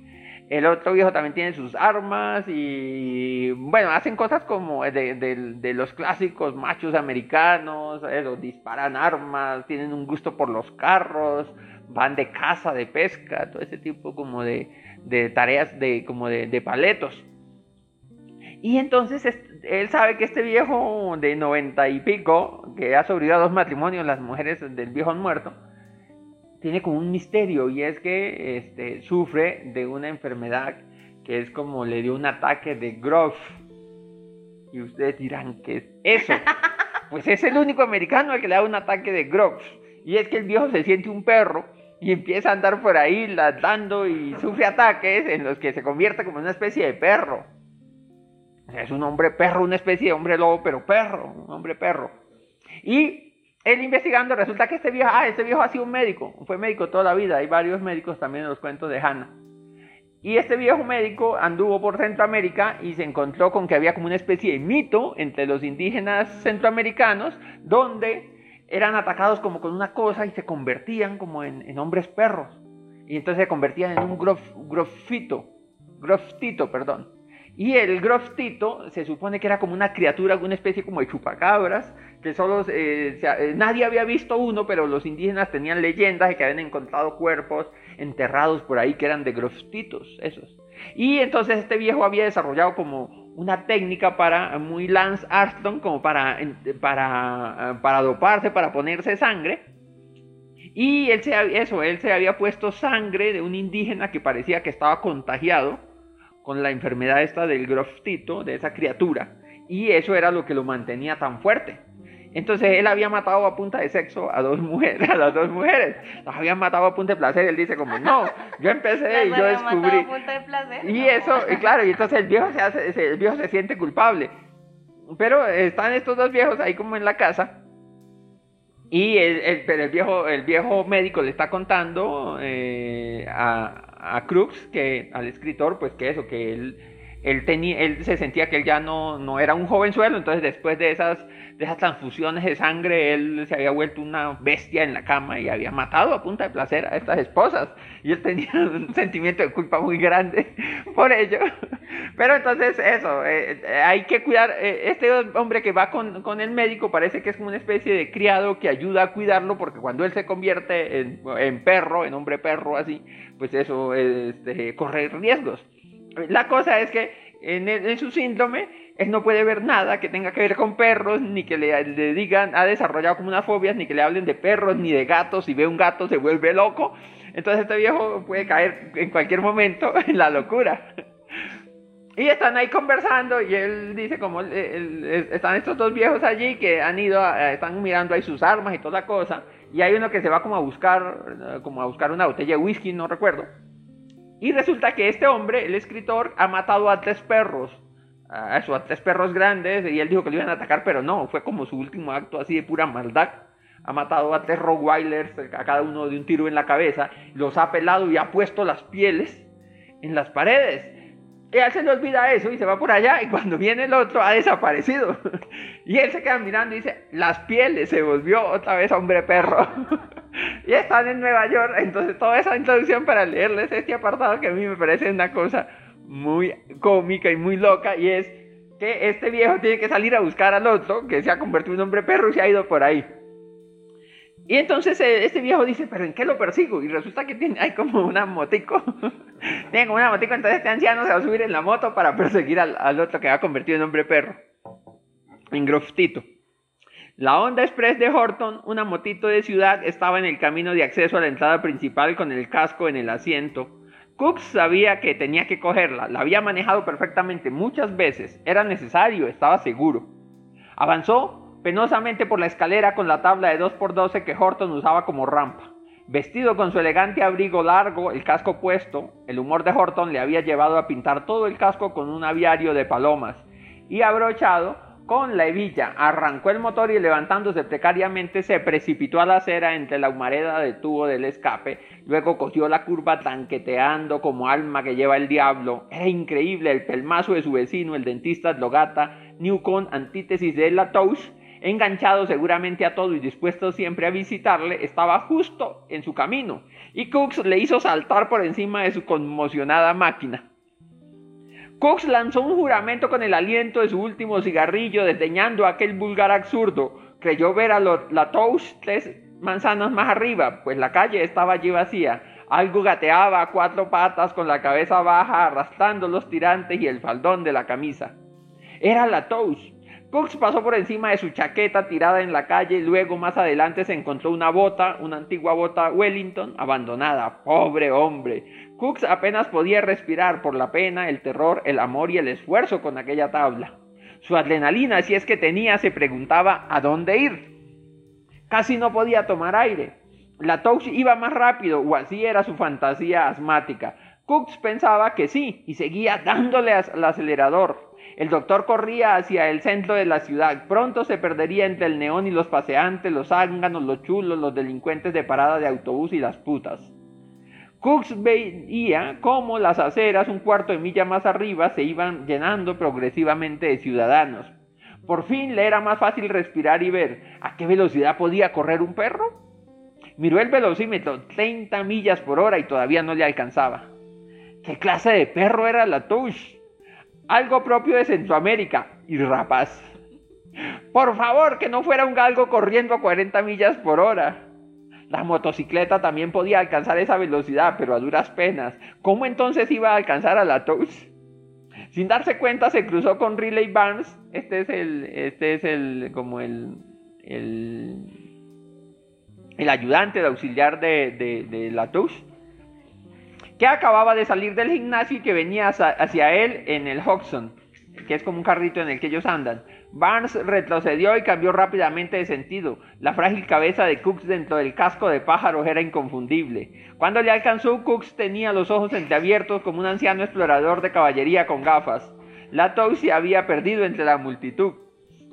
El otro viejo también tiene sus armas y bueno, hacen cosas como de, los clásicos machos americanos, eso, disparan armas, tienen un gusto por los carros, van de caza, de pesca, todo ese tipo como de, tareas de, como de, paletos. Y entonces él sabe que este viejo de noventa y pico, que ha sobrevivido a dos matrimonios, las mujeres del viejo han muerto, tiene como un misterio y es que este, sufre de una enfermedad que es como le dio un ataque de Grove. Y ustedes dirán, ¿qué es eso? Pues es el único americano al que le da un ataque de Grove. Y es que el viejo se siente un perro y empieza a andar por ahí ladrando y sufre ataques en los que se convierte como una especie de perro. Es un hombre perro, una especie de hombre lobo, pero perro, un hombre perro. Y él investigando, resulta que este viejo, ah, este viejo ha sido un médico, fue médico toda la vida, hay varios médicos también en los cuentos de Hannah. Y este viejo médico anduvo por Centroamérica y se encontró con que había como una especie de mito entre los indígenas centroamericanos, donde eran atacados como con una cosa y se convertían como en, hombres perros. Y entonces se convertían en un grof, grofito, groftito, perdón. Y el groftito se supone que era como una criatura, una especie como de chupacabras, que solo eh, eh, nadie había visto uno, pero los indígenas tenían leyendas de que habían encontrado cuerpos enterrados por ahí que eran de groftitos, esos. Y entonces este viejo había desarrollado como una técnica para, muy Lance Armstrong, como para, para, para doparse, para ponerse sangre. Y él se, eso, él se había puesto sangre de un indígena que parecía que estaba contagiado con la enfermedad esta del groftito, de esa criatura. Y eso era lo que lo mantenía tan fuerte. Entonces él había matado a punta de sexo a dos mujeres, a las dos mujeres. Las había matado a punta de placer. Él dice como, no, yo empecé y yo descubrí. Y eso, y claro, y entonces el viejo se, hace, el viejo se siente culpable. Pero están estos dos viejos ahí como en la casa. Y el, pero el viejo, el viejo médico le está contando eh, a, a Crux, que al escritor, pues que eso, que él, él, tenía, él se sentía que él ya no, no era un jovenzuelo, entonces después de esas de esas transfusiones de sangre, él se había vuelto una bestia en la cama y había matado a punta de placer a estas esposas. Y él tenía un sentimiento de culpa muy grande por ello. Pero entonces eso, eh, eh, hay que cuidar, eh, este hombre que va con, con, el médico parece que es como una especie de criado que ayuda a cuidarlo porque cuando él se convierte en, en perro, en hombre perro así, pues eso este, corre riesgos. La cosa es que en, en su síndrome él no puede ver nada que tenga que ver con perros, ni que le, digan, ha desarrollado como unas fobias, ni que le hablen de perros, ni de gatos, si ve un gato se vuelve loco. Entonces este viejo puede caer en cualquier momento en la locura. Y están ahí conversando y él dice como están estos dos viejos allí que han ido, están mirando ahí sus armas y toda la cosa. Y hay uno que se va como a buscar, como a buscar una botella de whisky, no recuerdo. Y resulta que este hombre, el escritor, ha matado a tres perros a eso, tres perros grandes, y él dijo que lo iban a atacar, pero no, fue como su último acto así de pura maldad. Ha matado a tres Rottweilers, a cada uno de un tiro en la cabeza, los ha pelado y ha puesto las pieles en las paredes. Y él se le olvida eso y se va por allá, y cuando viene el otro ha desaparecido. y él se queda mirando y dice, las pieles, se volvió otra vez hombre perro. y están en Nueva York, entonces toda esa introducción para leerles este apartado que a mí me parece una cosa muy cómica y muy loca y es que este viejo tiene que salir a buscar al otro que se ha convertido en hombre perro y se ha ido por ahí. Y entonces eh, este viejo dice, pero ¿en qué lo persigo? Y resulta que tiene, hay como una motico. tiene como una motico, entonces este anciano se va a subir en la moto para perseguir al, otro que ha convertido en hombre perro. En Groftito. La Honda Express de Horton, una motito de ciudad, estaba en el camino de acceso a la entrada principal con el casco en el asiento Cook sabía que tenía que cogerla, la había manejado perfectamente muchas veces, era necesario, estaba seguro. Avanzó penosamente por la escalera con la tabla de 2x12 que Horton usaba como rampa. Vestido con su elegante abrigo largo, el casco puesto, el humor de Horton le había llevado a pintar todo el casco con un aviario de palomas y abrochado con la hebilla, arrancó el motor y levantándose precariamente se precipitó a la acera entre la humareda del tubo del escape, luego cogió la curva tanqueteando como alma que lleva el diablo. Era increíble el pelmazo de su vecino, el dentista Logata, Newcon, antítesis de la Touch, enganchado seguramente a todo y dispuesto siempre a visitarle, estaba justo en su camino, y Cooks le hizo saltar por encima de su conmocionada máquina. Cooks lanzó un juramento con el aliento de su último cigarrillo, desdeñando aquel vulgar absurdo. Creyó ver a la Touch tres manzanas más arriba, pues la calle estaba allí vacía. Algo gateaba a cuatro patas con la cabeza baja, arrastrando los tirantes y el faldón de la camisa. Era la Touch. Cooks pasó por encima de su chaqueta tirada en la calle luego más adelante se encontró una bota, una antigua bota Wellington, abandonada. Pobre hombre. Cooks apenas podía respirar por la pena, el terror, el amor y el esfuerzo con aquella tabla. Su adrenalina, si es que tenía, se preguntaba a dónde ir. Casi no podía tomar aire. La Touch iba más rápido, o así era su fantasía asmática. Cooks pensaba que sí, y seguía dándole al acelerador. El doctor corría hacia el centro de la ciudad. Pronto se perdería entre el neón y los paseantes, los zánganos, los chulos, los delincuentes de parada de autobús y las putas. Cooks veía cómo las aceras un cuarto de milla más arriba se iban llenando progresivamente de ciudadanos. Por fin le era más fácil respirar y ver a qué velocidad podía correr un perro. Miró el velocímetro, 30 millas por hora y todavía no le alcanzaba. ¿Qué clase de perro era la Touche? Algo propio de Centroamérica y rapaz. Por favor, que no fuera un galgo corriendo a 40 millas por hora. La motocicleta también podía alcanzar esa velocidad, pero a duras penas. ¿Cómo entonces iba a alcanzar a la Touch? Sin darse cuenta se cruzó con Riley Barnes. Este es el, este es el, como el, el, el ayudante, de auxiliar de, de, la Touch que acababa de salir del gimnasio y que venía hacia él en el Hodgson, que es como un carrito en el que ellos andan. Barnes retrocedió y cambió rápidamente de sentido. La frágil cabeza de Cooks dentro del casco de pájaros era inconfundible. Cuando le alcanzó, Cooks tenía los ojos entreabiertos como un anciano explorador de caballería con gafas. La se había perdido entre la multitud.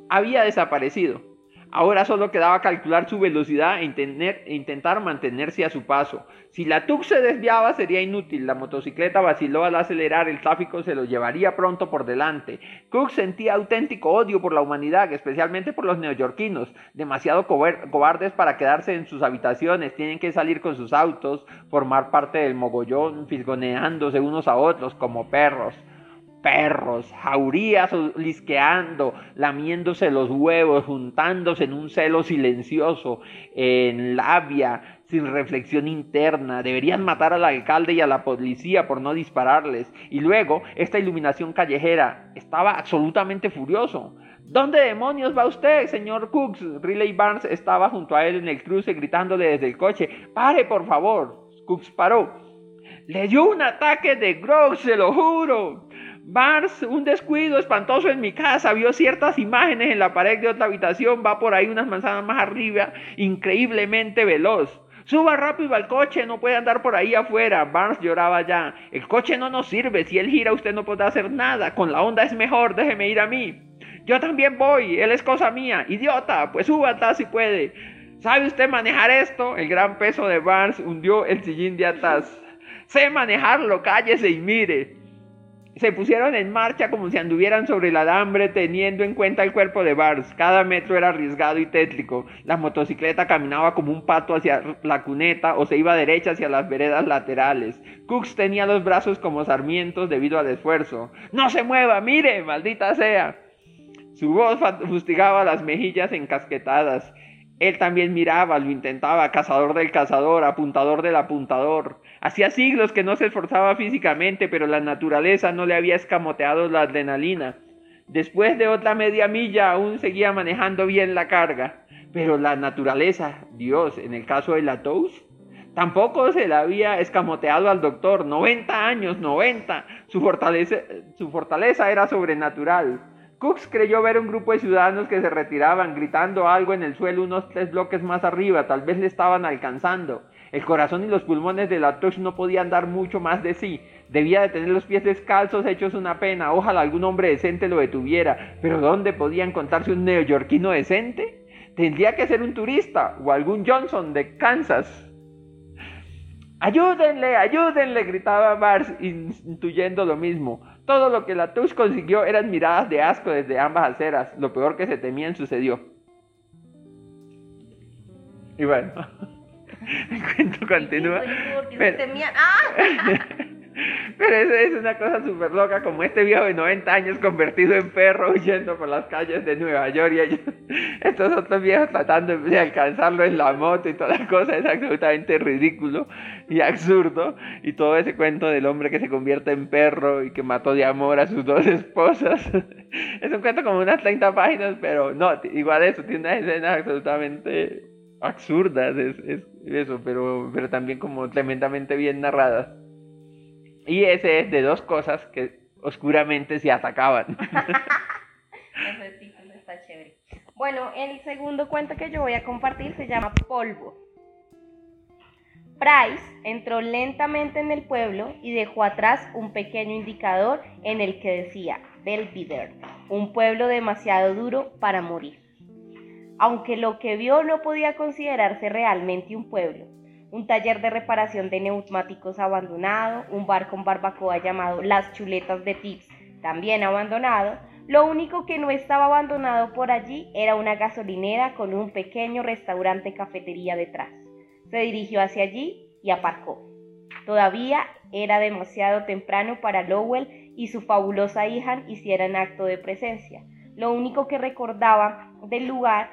Había desaparecido. Ahora solo quedaba calcular su velocidad e, e, intentar mantenerse a su paso. Si la TUC se desviaba sería inútil, la motocicleta vaciló al acelerar, el tráfico se lo llevaría pronto por delante. Cook sentía auténtico odio por la humanidad, especialmente por los neoyorquinos, demasiado cobardes para quedarse en sus habitaciones, tienen que salir con sus autos, formar parte del mogollón, fisgoneándose unos a otros como perros perros, jaurías lisqueando, lamiéndose los huevos, juntándose en un celo silencioso, en labia, sin reflexión interna. Deberían matar al alcalde y a la policía por no dispararles. Y luego, esta iluminación callejera. Estaba absolutamente furioso. ¿Dónde demonios va usted, señor Cooks? Riley Barnes estaba junto a él en el cruce gritándole desde el coche. Pare, por favor. Cooks paró. Le dio un ataque de grog, se lo juro. Bars, un descuido espantoso en mi casa, vio ciertas imágenes en la pared de otra habitación, va por ahí unas manzanas más arriba, increíblemente veloz. Suba rápido al coche, no puede andar por ahí afuera. Barnes lloraba ya. El coche no nos sirve, si él gira usted no podrá hacer nada. Con la onda es mejor, déjeme ir a mí. Yo también voy, él es cosa mía. Idiota, pues suba si puede. ¿Sabe usted manejar esto? El gran peso de Barnes hundió el sillín de atrás. Sé manejarlo, cállese y mire se pusieron en marcha como si anduvieran sobre el alambre teniendo en cuenta el cuerpo de Bars. Cada metro era arriesgado y tétrico. La motocicleta caminaba como un pato hacia la cuneta o se iba derecha hacia las veredas laterales. Cooks tenía los brazos como sarmientos debido al esfuerzo. ¡No se mueva! ¡Mire! ¡Maldita sea! Su voz fustigaba las mejillas encasquetadas. Él también miraba, lo intentaba, cazador del cazador, apuntador del apuntador. Hacía siglos que no se esforzaba físicamente, pero la naturaleza no le había escamoteado la adrenalina. Después de otra media milla aún seguía manejando bien la carga, pero la naturaleza, Dios, en el caso de la Tous, tampoco se le había escamoteado al doctor. 90 años, 90. Su fortaleza, su fortaleza era sobrenatural. Cooks creyó ver un grupo de ciudadanos que se retiraban, gritando algo en el suelo unos tres bloques más arriba, tal vez le estaban alcanzando. El corazón y los pulmones de la no podían dar mucho más de sí. Debía de tener los pies descalzos hechos una pena. Ojalá algún hombre decente lo detuviera. Pero ¿dónde podía encontrarse un neoyorquino decente? Tendría que ser un turista o algún Johnson de Kansas. Ayúdenle, ayúdenle, gritaba Mars, intuyendo lo mismo. Todo lo que la consiguió eran miradas de asco desde ambas aceras. Lo peor que se temían sucedió. Y bueno, el cuento continúa. Pero, ¡Ah! pero es, es, una cosa súper loca, como este viejo de 90 años convertido en perro huyendo por las calles de Nueva York y ellos, estos otros viejos tratando de alcanzarlo en la moto y toda la cosa, es absolutamente ridículo y absurdo. Y todo ese cuento del hombre que se convierte en perro y que mató de amor a sus dos esposas. es un cuento como unas 30 páginas, pero no, igual eso, tiene una escena absolutamente absurdas, es, es, eso, pero, pero también como tremendamente bien narradas. Y ese es de dos cosas que oscuramente se atacaban. ese está chévere. Bueno, el segundo cuento que yo voy a compartir se llama Polvo. Price entró lentamente en el pueblo y dejó atrás un pequeño indicador en el que decía Belvedere, un pueblo demasiado duro para morir aunque lo que vio no podía considerarse realmente un pueblo. Un taller de reparación de neumáticos abandonado, un bar con barbacoa llamado Las Chuletas de Tips, también abandonado, lo único que no estaba abandonado por allí era una gasolinera con un pequeño restaurante cafetería detrás. Se dirigió hacia allí y aparcó. Todavía era demasiado temprano para Lowell y su fabulosa hija hicieran acto de presencia. Lo único que recordaba del lugar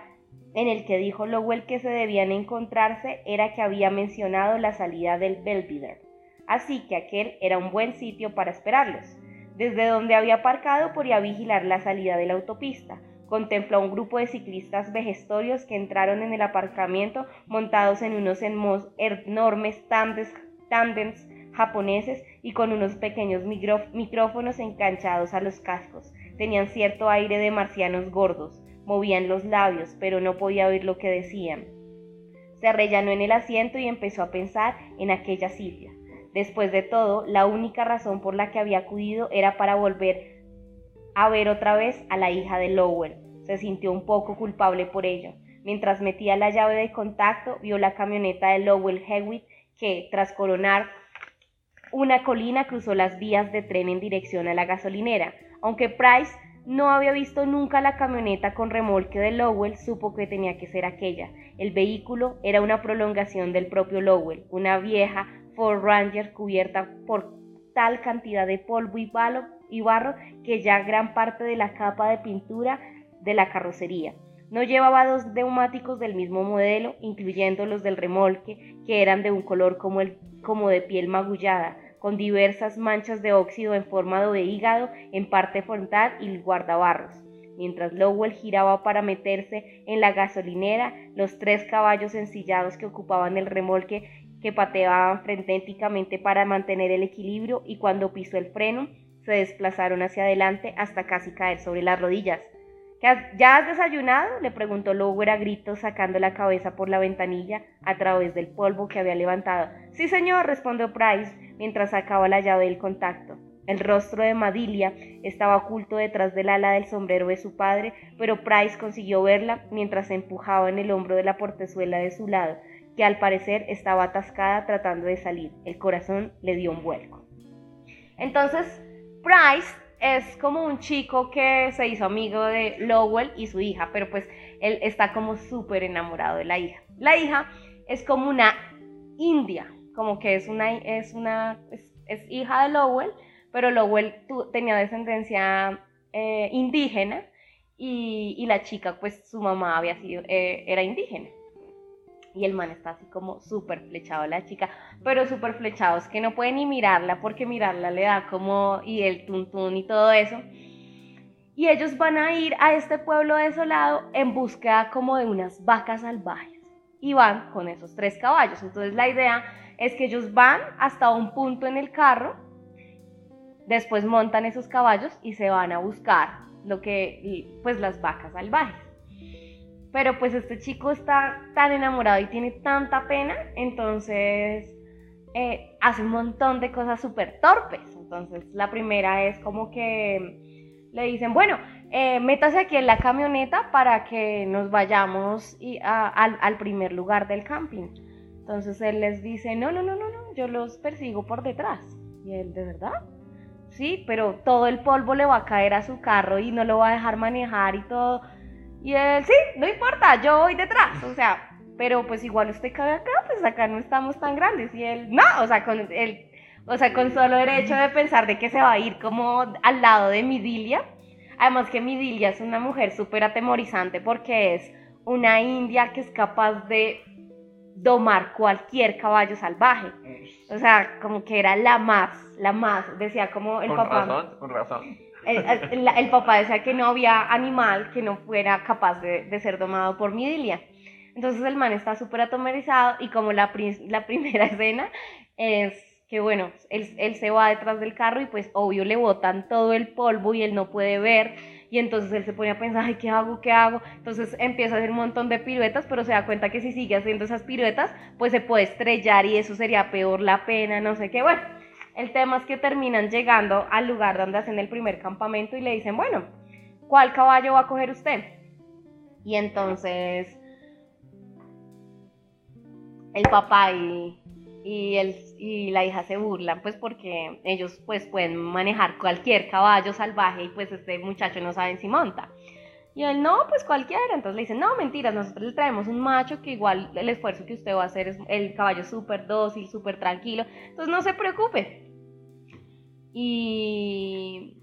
en el que dijo Lowell que se debían encontrarse era que había mencionado la salida del Belvedere, así que aquel era un buen sitio para esperarlos. Desde donde había aparcado podía vigilar la salida de la autopista. Contempló a un grupo de ciclistas vejestorios que entraron en el aparcamiento montados en unos enormes tandems japoneses y con unos pequeños micrófonos enganchados a los cascos. Tenían cierto aire de marcianos gordos. Movían los labios, pero no podía oír lo que decían. Se arrellanó en el asiento y empezó a pensar en aquella silla. Después de todo, la única razón por la que había acudido era para volver a ver otra vez a la hija de Lowell. Se sintió un poco culpable por ello. Mientras metía la llave de contacto, vio la camioneta de Lowell Hewitt que, tras coronar una colina, cruzó las vías de tren en dirección a la gasolinera. Aunque Price no había visto nunca la camioneta con remolque de Lowell, supo que tenía que ser aquella. El vehículo era una prolongación del propio Lowell, una vieja Ford Ranger cubierta por tal cantidad de polvo y, barro que ya gran parte de la capa de pintura de la carrocería. No llevaba dos neumáticos del mismo modelo, incluyendo los del remolque, que eran de un color como de piel magullada, con diversas manchas de óxido en forma de hígado en parte frontal y guardabarros. Mientras Lowell giraba para meterse en la gasolinera, los tres caballos ensillados que ocupaban el remolque que pateaban frenéticamente para mantener el equilibrio y cuando pisó el freno se desplazaron hacia adelante hasta casi caer sobre las rodillas. ¿Ya has desayunado? le preguntó Lowell a gritos sacando la cabeza por la ventanilla a través del polvo que había levantado. Sí, señor, respondió Price mientras sacaba la llave del contacto. El rostro de Madilia estaba oculto detrás del ala del sombrero de su padre, pero Price consiguió verla mientras se empujaba en el hombro de la portezuela de su lado, que al parecer estaba atascada tratando de salir. El corazón le dio un vuelco. Entonces, Price es como un chico que se hizo amigo de Lowell y su hija, pero pues él está como súper enamorado de la hija. La hija es como una india, como que es una, es una, es, hija de Lowell, pero Lowell tenía descendencia eh, indígena y, la chica, pues su mamá había sido, eh, era indígena y el man está así como súper flechado a la chica, pero súper flechado, es que no puede ni mirarla porque mirarla le da como y el tuntún y todo eso. Y ellos van a ir a este pueblo desolado en búsqueda como de unas vacas salvajes y van con esos tres caballos. Entonces la idea es que ellos van hasta un punto en el carro, después montan esos caballos y se van a buscar lo que pues las vacas salvajes. Pero pues este chico está tan enamorado y tiene tanta pena, entonces eh, hace un montón de cosas súper torpes. Entonces la primera es como que le dicen, bueno, eh, métase aquí en la camioneta para que nos vayamos y al, primer lugar del camping. Entonces él les dice, no, no, no, no, no, yo los persigo por detrás. Y él, ¿de verdad? Sí, pero todo el polvo le va a caer a su carro y no lo va a dejar manejar y todo. Y él, sí, no importa, yo voy detrás. O sea, pero pues igual usted cabe acá, pues acá no estamos tan grandes. Y él, no, o sea, con el, o sea, con solo derecho de pensar de que se va a ir como al lado de Midilia. Además que Midilia es una mujer súper atemorizante porque es una india que es capaz de domar cualquier caballo salvaje. O sea, como que era la más, la más, decía como el con papá. razón, con razón. El, el- el papá decía que no había animal que no fuera capaz de, ser domado por Midilia. Entonces el man está súper atemorizado y como la, pri- la primera escena es que bueno, él, él se va detrás del carro y pues obvio le botan todo el polvo y él no puede ver y entonces él se pone a pensar, ay, ¿qué hago? ¿Qué hago? Entonces empieza a hacer un montón de piruetas, pero se da cuenta que si sigue haciendo esas piruetas, pues se puede estrellar y eso sería peor la pena, no sé qué. Bueno, el tema es que terminan llegando al lugar donde hacen el primer campamento y le dicen, bueno, ¿cuál caballo va a coger usted? Y entonces el papá y, y, y la hija se burlan, pues porque ellos pues pueden manejar cualquier caballo salvaje y pues este muchacho no sabe si monta. Y él, no, pues cualquiera. Entonces le dicen, no, mentiras, nosotros le traemos un macho que igual el esfuerzo que usted va a hacer es el caballo súper dócil, súper tranquilo. Entonces no se preocupe. Y,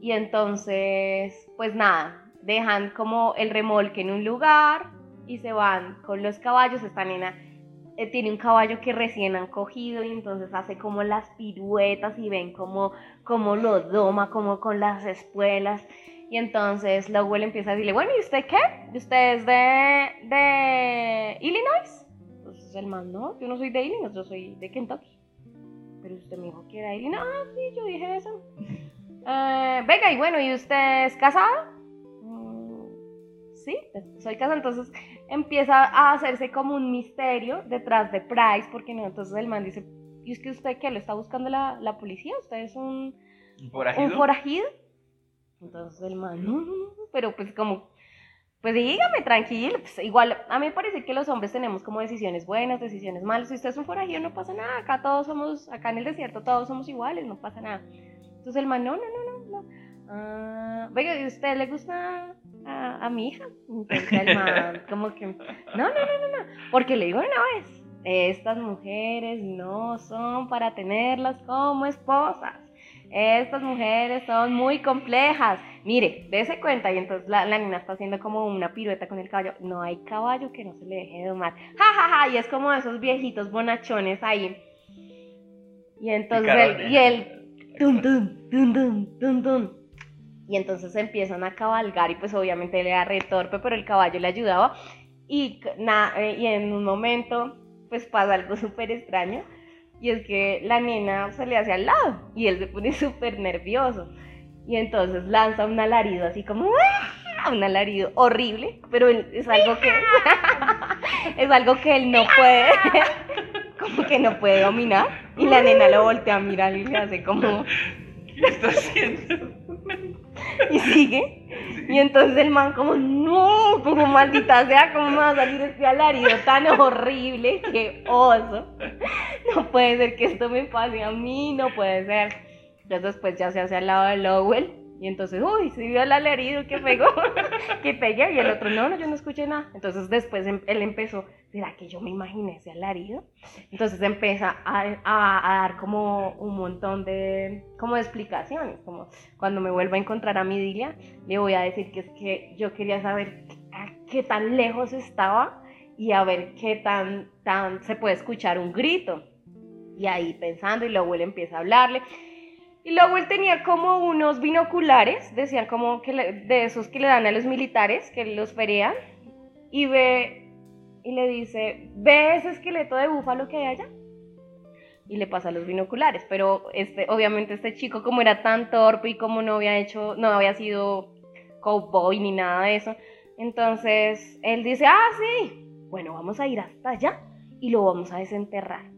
y entonces, pues nada, dejan como el remolque en un lugar y se van con los caballos. Esta nena eh, tiene un caballo que recién han cogido y entonces hace como las piruetas y ven como, como lo doma, como con las espuelas. Y entonces Lowell empieza a decirle, bueno, ¿y usted qué? ¿Usted es de, de Illinois? Entonces el man, no, yo no soy de Illinois, yo soy de Kentucky. Pero usted me dijo que era Illinois. Ah, sí, yo dije eso. Eh, venga, y bueno, ¿y usted es casado? "Mm, sí, soy casada. Entonces empieza a hacerse como un misterio detrás de Price, porque no, entonces el man dice, ¿y es que usted qué? ¿Lo está buscando la, la policía? ¿Usted es un, ¿Forajido? un forajido? Entonces el man, no, no, pero pues como, pues dígame tranquilo, pues igual, a mí me parece que los hombres tenemos como decisiones buenas, decisiones malas, si usted es un forajido no pasa nada, acá todos somos, acá en el desierto todos somos iguales, no pasa nada. Entonces el man, no, no, no, no, no. Ah, venga, ¿y usted le gusta a, a mi hija? Entonces el man, como que, no, no, no, no, no, porque le digo una vez, estas mujeres no son para tenerlas como esposas. Estas mujeres son muy complejas. Mire, dése cuenta. Y entonces la, la niña está haciendo como una pirueta con el caballo. No hay caballo que no se le deje domar. Ja, ja, ja. Y es como esos viejitos bonachones ahí. Y entonces él, y él, tum, tum, tum, tum, tum, tum. Y entonces empiezan a cabalgar y pues obviamente él era retorpe, pero el caballo le ayudaba. Y, na- eh, y en un momento pues pasa algo súper extraño. Y es que la nena se le hace al lado y él se pone súper nervioso. Y entonces lanza un alarido así como ¡ah! un alarido horrible, pero es algo que es algo que él no puede como que no puede dominar y la nena lo voltea a mirar y le hace como ¿Qué está haciendo? y sigue. Y entonces el man como, no, como maldita sea, ¿cómo me va a salir este alarido tan horrible? ¡Qué oso! No puede ser que esto me pase a mí, no puede ser. Entonces después ya se hace al lado de Lowell y entonces, uy, se vio el alarido que pegó, que pegué y el otro, no, no, yo no escuché nada. Entonces después em- él empezó, ¿será que yo me imaginé ese alarido? Entonces empieza a, a- a dar como un montón de, como de explicaciones, como cuando me vuelva a encontrar a Midilia, le voy a decir que es que yo quería saber qué tan lejos estaba y a ver qué tan, tan se puede escuchar un grito. Y ahí pensando, y luego él empieza a hablarle. Y luego él tenía como unos binoculares, decían como que de esos que le dan a los militares, que los ferean, y ve y le dice, ¿ve ese esqueleto de búfalo que hay allá? Y le pasa los binoculares, pero este, obviamente este chico como era tan torpe y como no había hecho, no había sido cowboy ni nada de eso, entonces él dice, ah, sí, bueno, vamos a ir hasta allá y lo vamos a desenterrar.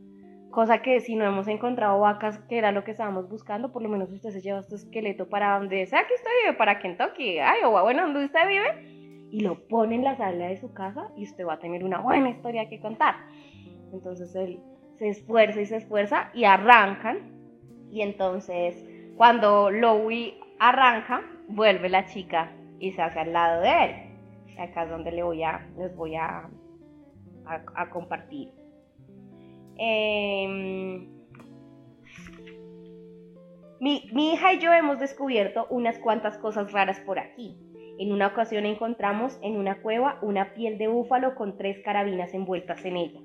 Cosa que si no hemos encontrado vacas, que era lo que estábamos buscando, por lo menos usted se lleva este esqueleto para donde sea que usted vive, para Kentucky, Iowa, bueno, donde usted vive, y lo pone en la sala de su casa y usted va a tener una buena historia que contar. Entonces él se esfuerza y se esfuerza y arrancan. Y entonces cuando Louis arranca, vuelve la chica y se hace al lado de él. Acá es donde le voy a, les voy a, a, compartir. Em, mi, mi hija y yo hemos descubierto unas cuantas cosas raras por aquí. En una ocasión encontramos en una cueva una piel de búfalo con tres carabinas envueltas en ella.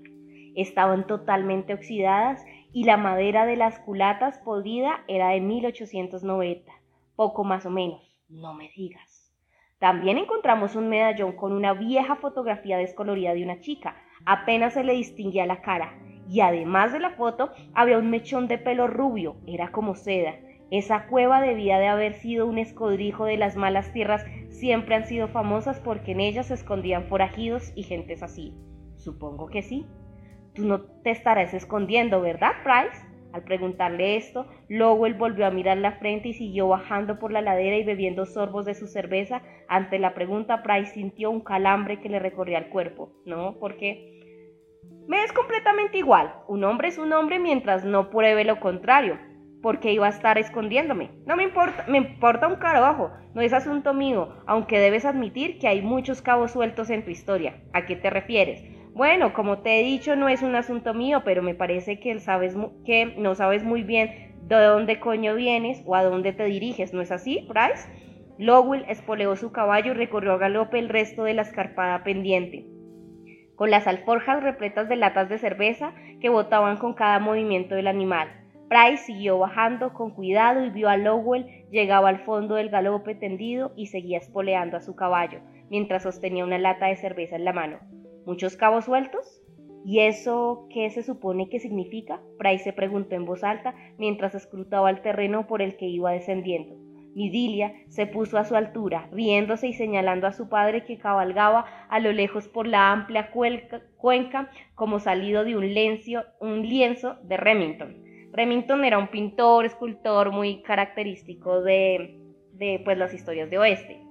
Estaban totalmente oxidadas y la madera de las culatas podrida era de 1890, poco más o menos, no me digas. También encontramos un medallón con una vieja fotografía descolorida de una chica, apenas se le distinguía la cara, y además de la foto había un mechón de pelo rubio, era como seda, esa cueva debía de haber sido un escondrijo de las malas tierras, siempre han sido famosas porque en ellas se escondían forajidos y gentes así. Supongo que sí. Tú no te estarás escondiendo, ¿verdad, Price? Al preguntarle esto, Lowell volvió a mirar la frente y siguió bajando por la ladera y bebiendo sorbos de su cerveza. Ante la pregunta, Price sintió un calambre que le recorría el cuerpo. No, porque me es completamente igual. Un hombre es un hombre mientras no pruebe lo contrario porque iba a estar escondiéndome. No me importa, me importa un carajo, no es asunto mío, aunque debes admitir que hay muchos cabos sueltos en tu historia. ¿A qué te refieres? Bueno, como te he dicho, no es un asunto mío, pero me parece que, sabes, que no sabes muy bien de dónde coño vienes o a dónde te diriges, ¿no es así, Bryce? Lowell espoleó su caballo y recorrió a galope el resto de la escarpada pendiente, con las alforjas repletas de latas de cerveza que botaban con cada movimiento del animal. Price siguió bajando con cuidado y vio a Lowell, llegaba al fondo del galope tendido y seguía espoleando a su caballo, mientras sostenía una lata de cerveza en la mano. ¿Muchos cabos sueltos? ¿Y eso qué se supone que significa? Price se preguntó en voz alta mientras escrutaba el terreno por el que iba descendiendo. Midilia se puso a su altura, riéndose y señalando a su padre que cabalgaba a lo lejos por la amplia cuenca como salido de un, lienzo de Remington. Remington era un pintor, escultor muy característico de, de pues, las historias de oeste.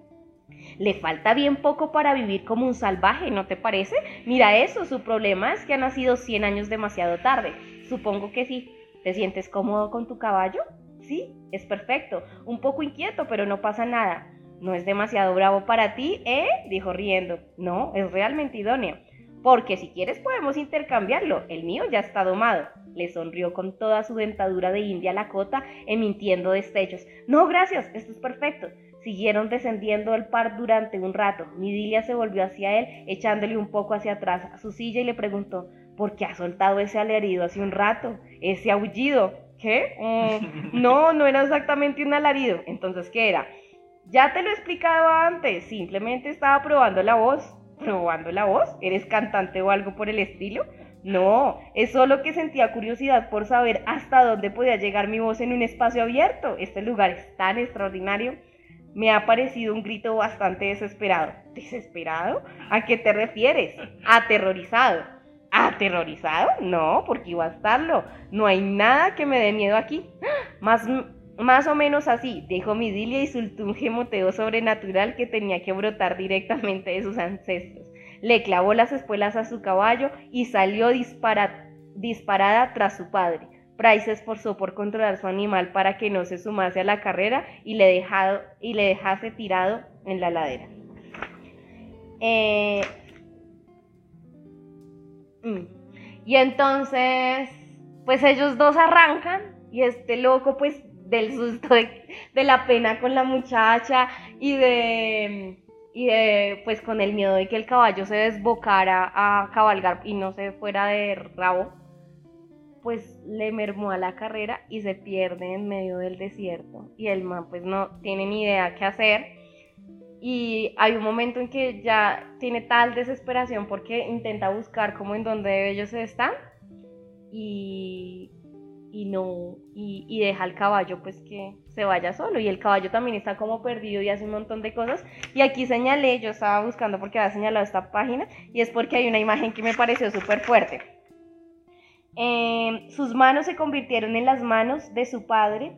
Le falta bien poco para vivir como un salvaje, ¿no te parece? Mira eso, su problema es que ha nacido 100 años demasiado tarde. Supongo que sí. ¿Te sientes cómodo con tu caballo? Sí, es perfecto. Un poco inquieto, pero no pasa nada. ¿No es demasiado bravo para ti, eh? dijo riendo. No, es realmente idóneo. Porque si quieres podemos intercambiarlo. El mío ya está domado. Le sonrió con toda su dentadura de india Lakota, emitiendo destellos. No, gracias, esto es perfecto. Siguieron descendiendo el par durante un rato. Midilia se volvió hacia él, echándole un poco hacia atrás a su silla y le preguntó, ¿por qué ha soltado ese alarido hace un rato? Ese aullido. ¿Qué? Mm, no, no era exactamente un alarido. Entonces, ¿qué era? Ya te lo he explicado antes, simplemente estaba probando la voz probando la voz? ¿Eres cantante o algo por el estilo? No, es solo que sentía curiosidad por saber hasta dónde podía llegar mi voz en un espacio abierto. Este lugar es tan extraordinario. Me ha parecido un grito bastante desesperado. ¿Desesperado? ¿A qué te refieres? Aterrorizado. ¿Aterrorizado? No, porque iba a estarlo. No hay nada que me dé miedo aquí. Más más o menos así, dijo Midilia y soltó un gemoteo sobrenatural que tenía que brotar directamente de sus ancestros. Le clavó las espuelas a su caballo y salió disparada tras su padre. Price esforzó por controlar su animal para que no se sumase a la carrera y le, y le dejase tirado en la ladera. Eh. Y entonces, pues ellos dos arrancan y este loco pues del susto de, la pena con la muchacha y de, y de, pues con el miedo de que el caballo se desbocara a cabalgar y no se fuera de rabo, pues le mermó a la carrera y se pierde en medio del desierto. Y el man pues no tiene ni idea qué hacer y hay un momento en que ya tiene tal desesperación porque intenta buscar como en donde ellos están y y no y, deja al caballo pues que se vaya solo. Y el caballo también está como perdido y hace un montón de cosas. Y aquí señalé yo estaba buscando porque había señalado esta página y es porque hay una imagen que me pareció súper fuerte. Em, sus manos se convirtieron en las manos de su padre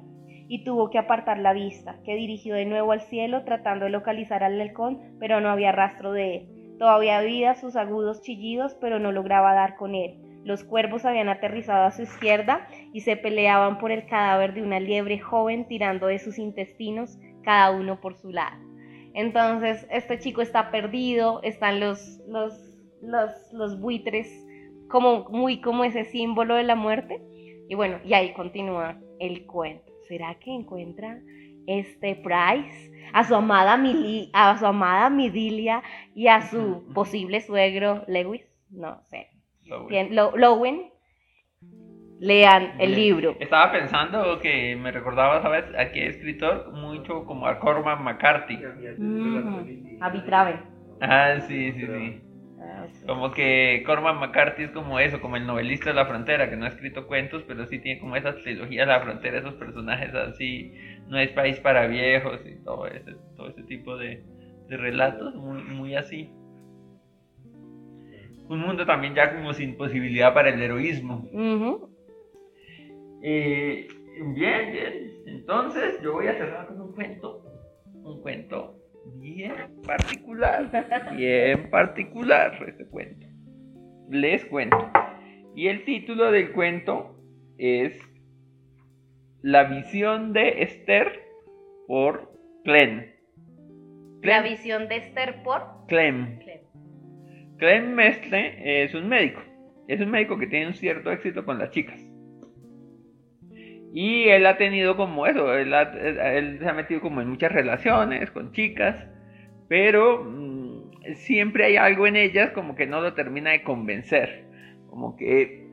y tuvo que apartar la vista que dirigió de nuevo al cielo tratando de localizar al halcón pero no había rastro de él todavía oía sus agudos chillidos pero no lograba dar con él los cuervos habían aterrizado a su izquierda y se peleaban por el cadáver de una liebre joven tirando de sus intestinos, cada uno por su lado. Entonces, este chico está perdido, están los, los, los, los buitres como muy como ese símbolo de la muerte. Y bueno, y ahí continúa el cuento. ¿Será que encuentra este Price a su amada Mili, a su amada Midilia y a su posible suegro Lewis? No sé. Lowen. Lean el libro. Estaba pensando que me recordaba, ¿sabes? A qué escritor mucho como a Cormac McCarthy. Mm, a Vitrave. Ah, sí, sí, sí. Ah, como que Cormac McCarthy es como eso, como el novelista de la frontera, que no ha escrito cuentos, pero sí tiene como esa trilogía de la frontera, esos personajes así, no es país para viejos y todo ese, todo ese tipo de, relatos, muy, muy así. Un mundo también ya como sin posibilidad para el heroísmo. Eh, bien, bien. Entonces yo voy a cerrar con un cuento, un cuento bien particular, bien particular este cuento. Les cuento. Y el título del cuento es La visión de Esther por Clem. La visión de Esther por Clem. Clem. Mestre es un médico. Es un médico que tiene un cierto éxito con las chicas. Y él ha tenido como eso, él, se ha metido como en muchas relaciones con chicas, pero mm, siempre hay algo en ellas como que no lo termina de convencer, como que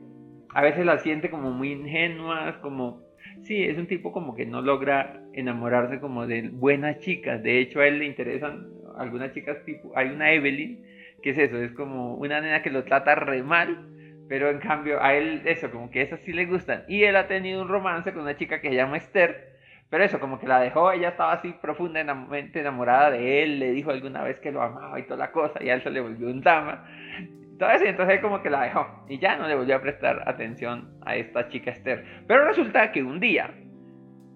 a veces las siente como muy ingenuas, como, sí, es un tipo como que no logra enamorarse como de buenas chicas, de hecho a él le interesan algunas chicas tipo, hay una Evelyn, que es eso, es como una nena que lo trata re mal, pero en cambio a él eso, como que esas sí le gustan. Y él ha tenido un romance con una chica que se llama Esther. Pero eso, como que la dejó, ella estaba así profundamente enamorada de él, le dijo alguna vez que lo amaba y toda la cosa, y a él se le volvió un dama. Entonces, entonces él como que la dejó y ya no le volvió a prestar atención a esta chica Esther. Pero resulta que un día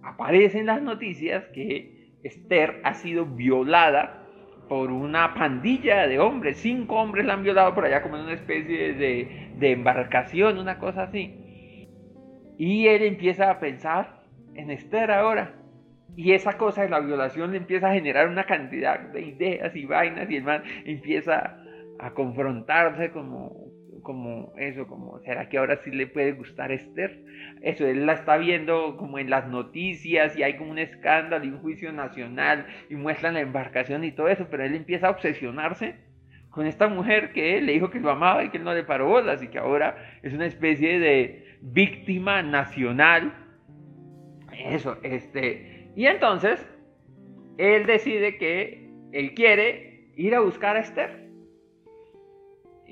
aparecen las noticias que Esther ha sido violada por una pandilla de hombres, cinco hombres la han violado por allá como en una especie de, de embarcación, una cosa así. Y él empieza a pensar en Esther ahora. Y esa cosa de la violación le empieza a generar una cantidad de ideas y vainas y el man empieza a confrontarse como como eso, como, ¿será que ahora sí le puede gustar Esther? Eso, él la está viendo como en las noticias y hay como un escándalo y un juicio nacional y muestran la embarcación y todo eso, pero él empieza a obsesionarse con esta mujer que él le dijo que lo amaba y que él no le paró bolas y que ahora es una especie de víctima nacional. Eso, este, y entonces él decide que él quiere ir a buscar a Esther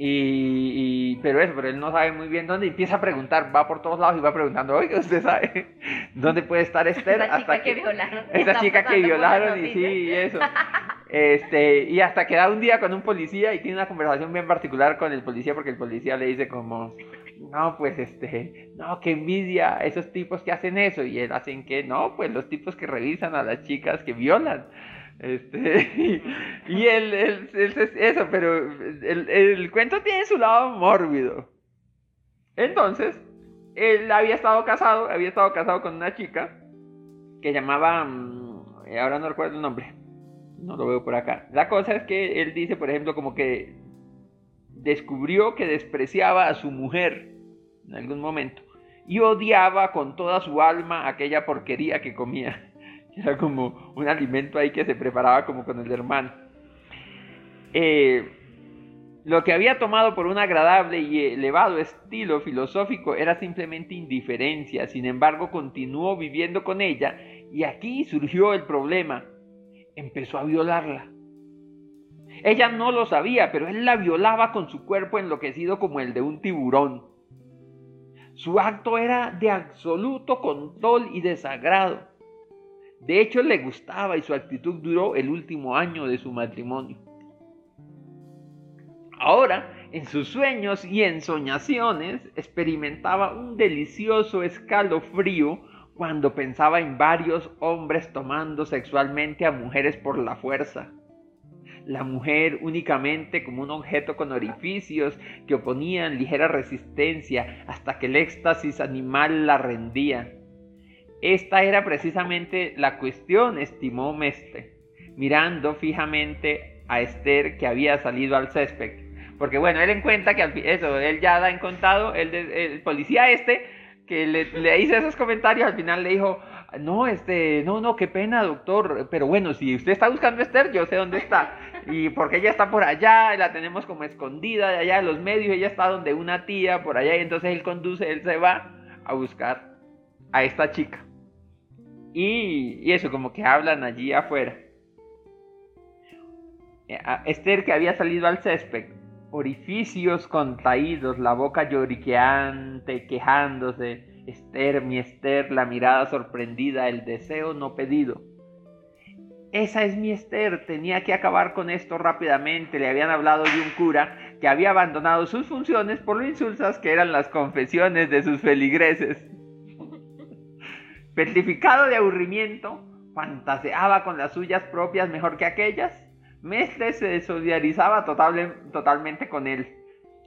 y, pero eso, pero él no sabe muy bien dónde. empieza a preguntar, va por todos lados y va preguntando, oye, ¿usted sabe dónde puede estar Esther? Esa hasta chica que, violaron. Esa chica que violaron y sí, eso. Este, y hasta que da un día con un policía y tiene una conversación bien particular con el policía porque el policía le dice como, no, pues este, no, qué envidia esos tipos que hacen eso. Y él hacen que, no, pues los tipos que revisan a las chicas que violan. Este, y, él, eso, pero el, cuento tiene su lado mórbido. Entonces, él había estado casado, había estado casado con una chica que llamaba, mm, ahora no recuerdo el nombre, no lo veo por acá. La cosa es que él dice, por ejemplo, como que descubrió que despreciaba a su mujer en algún momento y odiaba con toda su alma aquella porquería que comía. Era como un alimento ahí que se preparaba como con el hermano. Eh, lo que había tomado por un agradable y elevado estilo filosófico era simplemente indiferencia, sin embargo continuó viviendo con ella y aquí surgió el problema. Empezó a violarla. Ella no lo sabía, pero él la violaba con su cuerpo enloquecido como el de un tiburón. Su acto era de absoluto control y desagrado. De hecho, le gustaba y su actitud duró el último año de su matrimonio. Ahora, en sus sueños y ensoñaciones, experimentaba un delicioso escalofrío cuando pensaba en varios hombres tomando sexualmente a mujeres por la fuerza. La mujer únicamente como un objeto con orificios que oponían ligera resistencia hasta que el éxtasis animal la rendía. Esta era precisamente la cuestión, estimó Mestre, mirando fijamente a Esther que había salido al césped, Porque bueno, él en cuenta que eso, él ya da en contado, el, el policía este que le, le hice esos comentarios, al final le dijo, no, este, no, no, qué pena, doctor, pero bueno, si usted está buscando a Esther, yo sé dónde está. Y porque ella está por allá, la tenemos como escondida de allá de los medios, ella está donde una tía, por allá, y entonces él conduce, él se va a buscar a esta chica. Y, eso, como que hablan allí afuera. Eh, Esther que había salido al césped, orificios contraídos, la boca lloriqueante, quejándose, Esther, mi Esther, la mirada sorprendida, el deseo no pedido. Esa es mi Esther, tenía que acabar con esto rápidamente. Le habían hablado de un cura que había abandonado sus funciones por lo insulsas que eran las confesiones de sus feligreses. Petrificado de aburrimiento, fantaseaba con las suyas propias mejor que aquellas. Mestre se solidarizaba totalmente con él.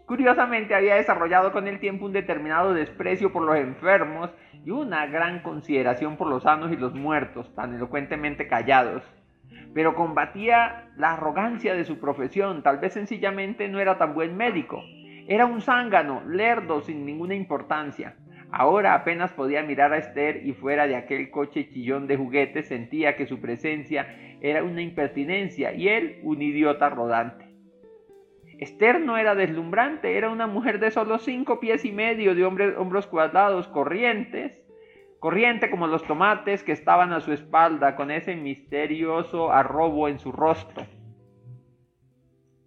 Curiosamente había desarrollado con el tiempo un determinado desprecio por los enfermos y una gran consideración por los sanos y los muertos, tan elocuentemente callados. Pero combatía la arrogancia de su profesión, tal vez sencillamente no era tan buen médico. Era un zángano, lerdo, sin ninguna importancia. Ahora apenas podía mirar a Esther y fuera de aquel coche chillón de juguetes sentía que su presencia era una impertinencia y él un idiota rodante. Esther no era deslumbrante, era una mujer de solo cinco pies y medio, de hombros cuadrados, corrientes, corriente como los tomates que estaban a su espalda, con ese misterioso arrobo en su rostro.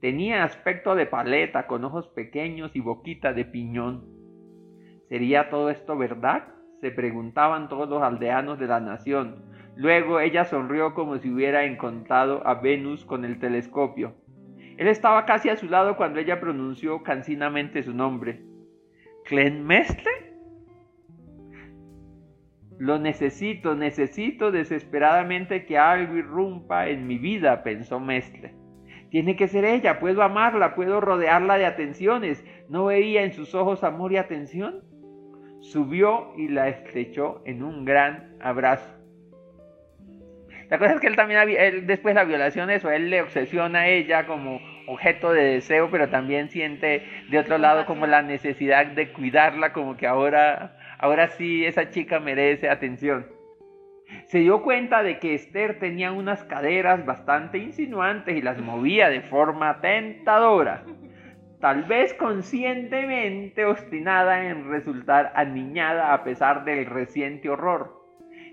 Tenía aspecto de paleta, con ojos pequeños y boquita de piñón. ¿Sería todo esto verdad? se preguntaban todos los aldeanos de la nación. Luego ella sonrió como si hubiera encontrado a Venus con el telescopio. Él estaba casi a su lado cuando ella pronunció cansinamente su nombre. ¿Clenmestre? Lo necesito, necesito desesperadamente que algo irrumpa en mi vida, pensó Mestre. Tiene que ser ella, puedo amarla, puedo rodearla de atenciones. ¿No veía en sus ojos amor y atención? Subió y la estrechó en un gran abrazo. La cosa es que él también, él, después de la violación, eso, él le obsesiona a ella como objeto de deseo, pero también siente de otro lado como la necesidad de cuidarla, como que ahora, ahora sí esa chica merece atención. Se dio cuenta de que Esther tenía unas caderas bastante insinuantes y las movía de forma tentadora, tal vez conscientemente obstinada en resultar aniñada a pesar del reciente horror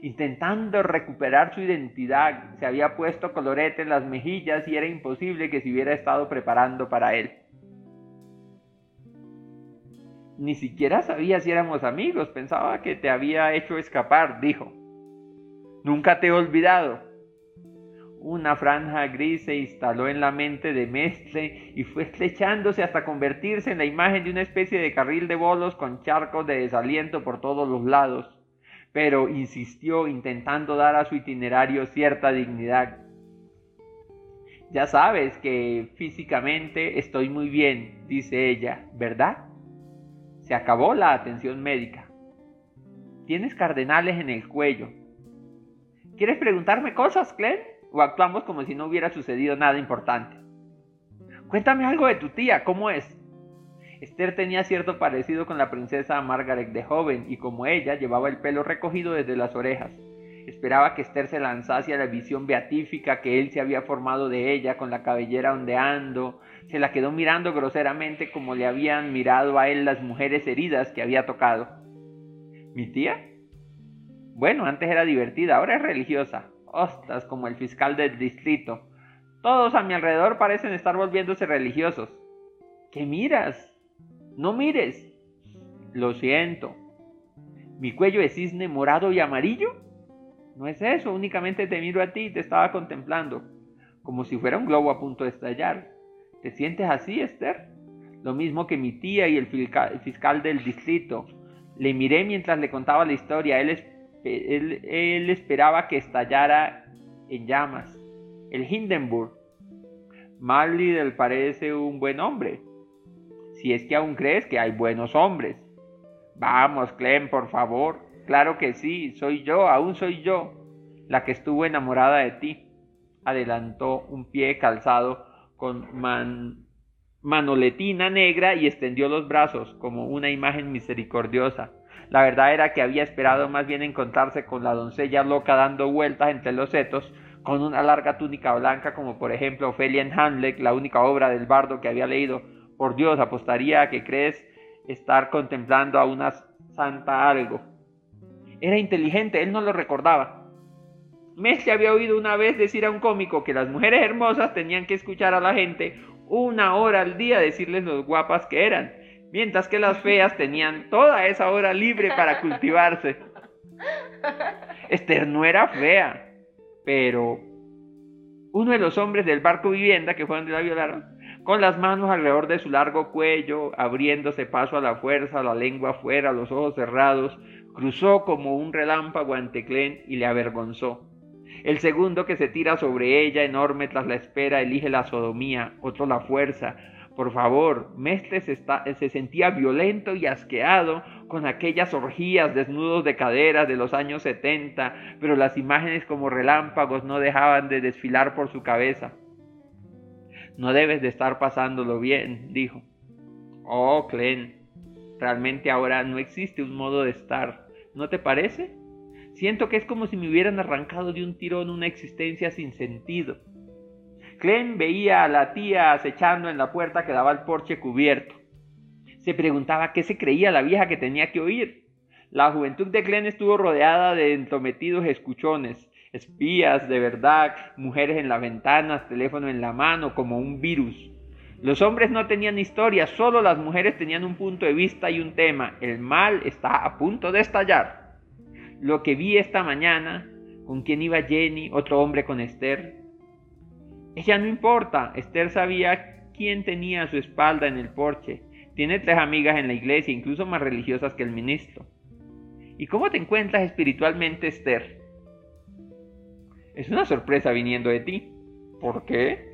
intentando recuperar su identidad. Se había puesto colorete en las mejillas y era imposible que se hubiera estado preparando para él. Ni siquiera sabía si éramos amigos, pensaba que te había hecho escapar, dijo. Nunca te he olvidado. Una franja gris se instaló en la mente de Mestre y fue estrechándose hasta convertirse en la imagen de una especie de carril de bolos con charcos de desaliento por todos los lados pero insistió intentando dar a su itinerario cierta dignidad. Ya sabes que físicamente estoy muy bien, dice ella, ¿verdad? Se acabó la atención médica. Tienes cardenales en el cuello. ¿Quieres preguntarme cosas, Clem? ¿O actuamos como si no hubiera sucedido nada importante? Cuéntame algo de tu tía, ¿cómo es? Esther tenía cierto parecido con la princesa Margaret de joven y como ella llevaba el pelo recogido desde las orejas. Esperaba que Esther se lanzase a la visión beatífica que él se había formado de ella con la cabellera ondeando. Se la quedó mirando groseramente como le habían mirado a él las mujeres heridas que había tocado. ¿Mi tía? Bueno, antes era divertida, ahora es religiosa. Como el fiscal del distrito. Todos a mi alrededor parecen estar volviéndose religiosos. ¿Qué miras? No mires. Lo siento. ¿Mi cuello es cisne morado y amarillo? No es eso, únicamente te miro a ti y te estaba contemplando, como si fuera un globo a punto de estallar. ¿Te sientes así, Esther? Lo mismo que mi tía y el fiscal del distrito. Le miré mientras le contaba la historia. Él, él esperaba que estallara en llamas. El Hindenburg. Marley del parece un buen hombre si es que aún crees que hay buenos hombres. Vamos, Clem, por favor. Claro que sí, soy yo, aún soy yo, la que estuvo enamorada de ti. Adelantó un pie calzado con manoletina negra y extendió los brazos como una imagen misericordiosa. La verdad era que había esperado más bien encontrarse con la doncella loca dando vueltas entre los setos, con una larga túnica blanca, como por ejemplo Ofelia en Hamlet, la única obra del bardo que había leído. Por Dios, apostaría a que crees estar contemplando a una santa algo. Era inteligente, él no lo recordaba. Messi había oído una vez decir a un cómico que las mujeres hermosas tenían que escuchar a la gente una hora al día decirles lo guapas que eran, mientras que las feas tenían toda esa hora libre para cultivarse. Esther no era fea, pero uno de los hombres del barco vivienda que fue donde la violaron, con las manos alrededor de su largo cuello, abriéndose paso a la fuerza, la lengua afuera, los ojos cerrados, cruzó como un relámpago ante Clen y le avergonzó. El segundo que se tira sobre ella, enorme tras la espera, elige la sodomía, otro la fuerza. Por favor, Mestres se sentía violento y asqueado con aquellas orgías desnudos de caderas de los años 70, pero las imágenes como relámpagos no dejaban de desfilar por su cabeza. No debes de estar pasándolo bien, dijo. Oh, Clen, realmente ahora no existe un modo de estar, ¿no te parece? Siento que es como si me hubieran arrancado de un tirón una existencia sin sentido. Clem veía a la tía acechando en la puerta que daba al porche cubierto. Se preguntaba qué se creía la vieja que tenía que oír. La juventud de Clem estuvo rodeada de entrometidos escuchones, espías de verdad, mujeres en las ventanas, teléfono en la mano, como un virus. Los hombres no tenían historia, solo las mujeres tenían un punto de vista y un tema. El mal está a punto de estallar lo que vi esta mañana, con quién iba Jenny, otro hombre con Esther. Ella no importa, Esther sabía quién tenía a su espalda en el porche. Tiene tres amigas en la iglesia, incluso más religiosas que el ministro. ¿Y cómo te encuentras espiritualmente, Esther? Es una sorpresa viniendo de ti. ¿Por qué?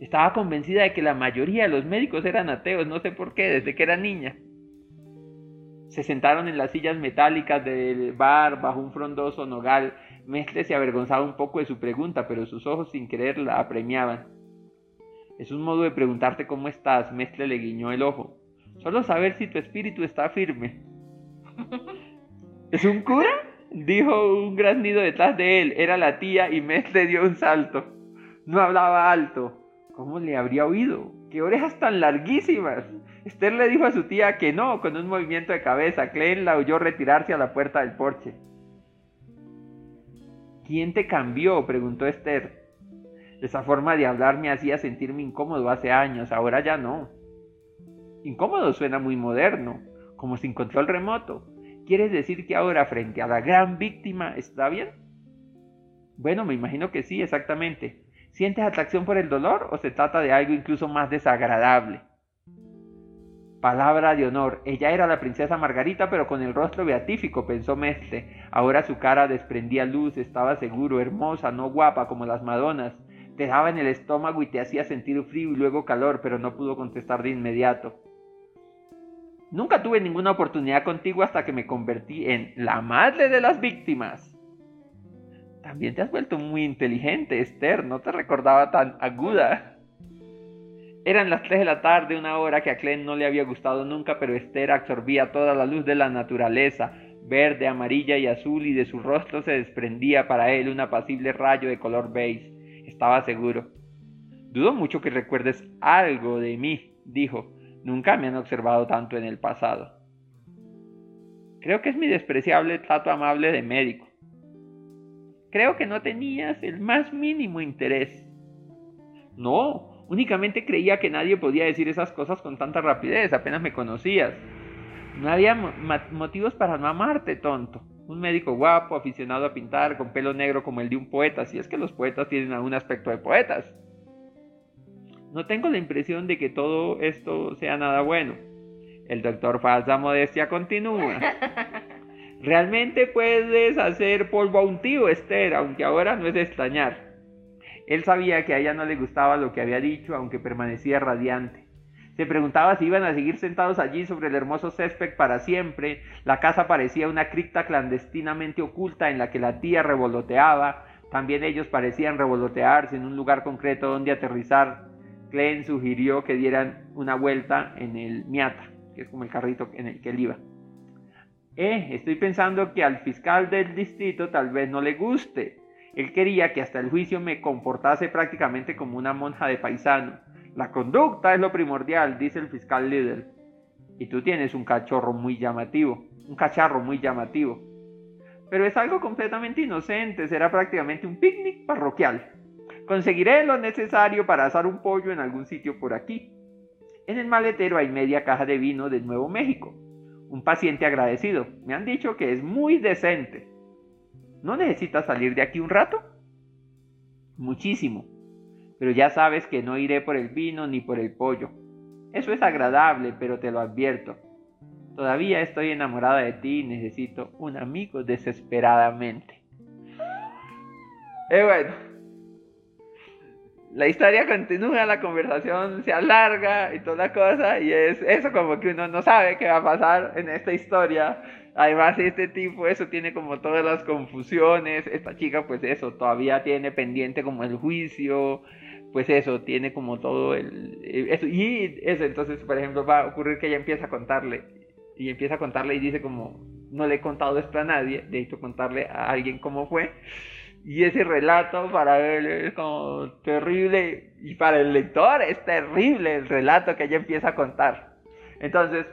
Estaba convencida de que la mayoría de los médicos eran ateos, no sé por qué, desde que era niña. Se sentaron en las sillas metálicas del bar bajo un frondoso nogal. Mestre se avergonzaba un poco de su pregunta, pero sus ojos sin querer la apremiaban. Es un modo de preguntarte cómo estás, Mestre le guiñó el ojo. Solo saber si tu espíritu está firme. ¿Es un cura? Dijo un graznido detrás de él. Era la tía y Mestre dio un salto. No hablaba alto. ¿Cómo le habría oído? ¡Qué orejas tan larguísimas! Esther le dijo a su tía que no con un movimiento de cabeza. Clem la oyó retirarse a la puerta del porche. ¿Quién te cambió? preguntó Esther. Esa forma de hablar me hacía sentirme incómodo hace años, ahora ya no. Incómodo suena muy moderno, como sin control remoto. ¿Quieres decir que ahora frente a la gran víctima está bien? Bueno, me imagino que sí, exactamente. ¿Sientes atracción por el dolor o se trata de algo incluso más desagradable? Palabra de honor, ella era la princesa Margarita, pero con el rostro beatífico, pensó Mestre. Ahora su cara desprendía luz, estaba seguro, hermosa, no guapa como las Madonas. Te daba en el estómago y te hacía sentir frío y luego calor, pero no pudo contestar de inmediato. Nunca tuve ninguna oportunidad contigo hasta que me convertí en la madre de las víctimas. También te has vuelto muy inteligente, Esther, no te recordaba tan aguda. Eran las 3 de la tarde, una hora que a Clem no le había gustado nunca, pero Esther absorbía toda la luz de la naturaleza, verde, amarilla y azul, y de su rostro se desprendía para él un apacible rayo de color beige. Estaba seguro. Dudo mucho que recuerdes algo de mí, dijo. Nunca me han observado tanto en el pasado. Creo que es mi despreciable trato amable de médico. Creo que no tenías el más mínimo interés. No, Únicamente creía que nadie podía decir esas cosas con tanta rapidez, apenas me conocías. No había motivos para no amarte, tonto. Un médico guapo, aficionado a pintar, con pelo negro como el de un poeta, si es que los poetas tienen algún aspecto de poetas. No tengo la impresión de que todo esto sea nada bueno. El doctor falsa modestia continúa. Realmente puedes hacer polvo a un tío, Esther, aunque ahora no es de extrañar. Él sabía que a ella no le gustaba lo que había dicho, aunque permanecía radiante. Se preguntaba si iban a seguir sentados allí sobre el hermoso césped para siempre. La casa parecía una cripta clandestinamente oculta en la que la tía revoloteaba. También ellos parecían revolotearse en un lugar concreto donde aterrizar. Klein sugirió que dieran una vuelta en el Miata, que es como el carrito en el que él iba. Eh, estoy pensando que al fiscal del distrito tal vez no le guste. Él quería que hasta el juicio me comportase prácticamente como una monja de paisano. La conducta es lo primordial, dice el fiscal líder. Y tú tienes un cachorro muy llamativo, un cacharro muy llamativo. Pero es algo completamente inocente, será prácticamente un picnic parroquial. Conseguiré lo necesario para asar un pollo en algún sitio por aquí. En el maletero hay media caja de vino de Nuevo México. Un paciente agradecido. Me han dicho que es muy decente. ¿No necesitas salir de aquí un rato? Muchísimo. Pero ya sabes que no iré por el vino ni por el pollo. Eso es agradable, pero te lo advierto. Todavía estoy enamorada de ti y necesito un amigo desesperadamente. Eh, bueno. La historia continúa, la conversación se alarga y toda cosa, y es eso como que uno no sabe qué va a pasar en esta historia. Además, este tipo, eso tiene como todas las confusiones. Esta chica, pues eso, todavía tiene pendiente como el juicio. Pues eso, tiene como todo el... Eso, y eso, entonces, por ejemplo, va a ocurrir que ella empieza a contarle, y empieza a contarle y dice como, no le he contado esto a nadie, hecho contarle a alguien cómo fue, y ese relato para él es como terrible, y para el lector es terrible el relato que ella empieza a contar. Entonces,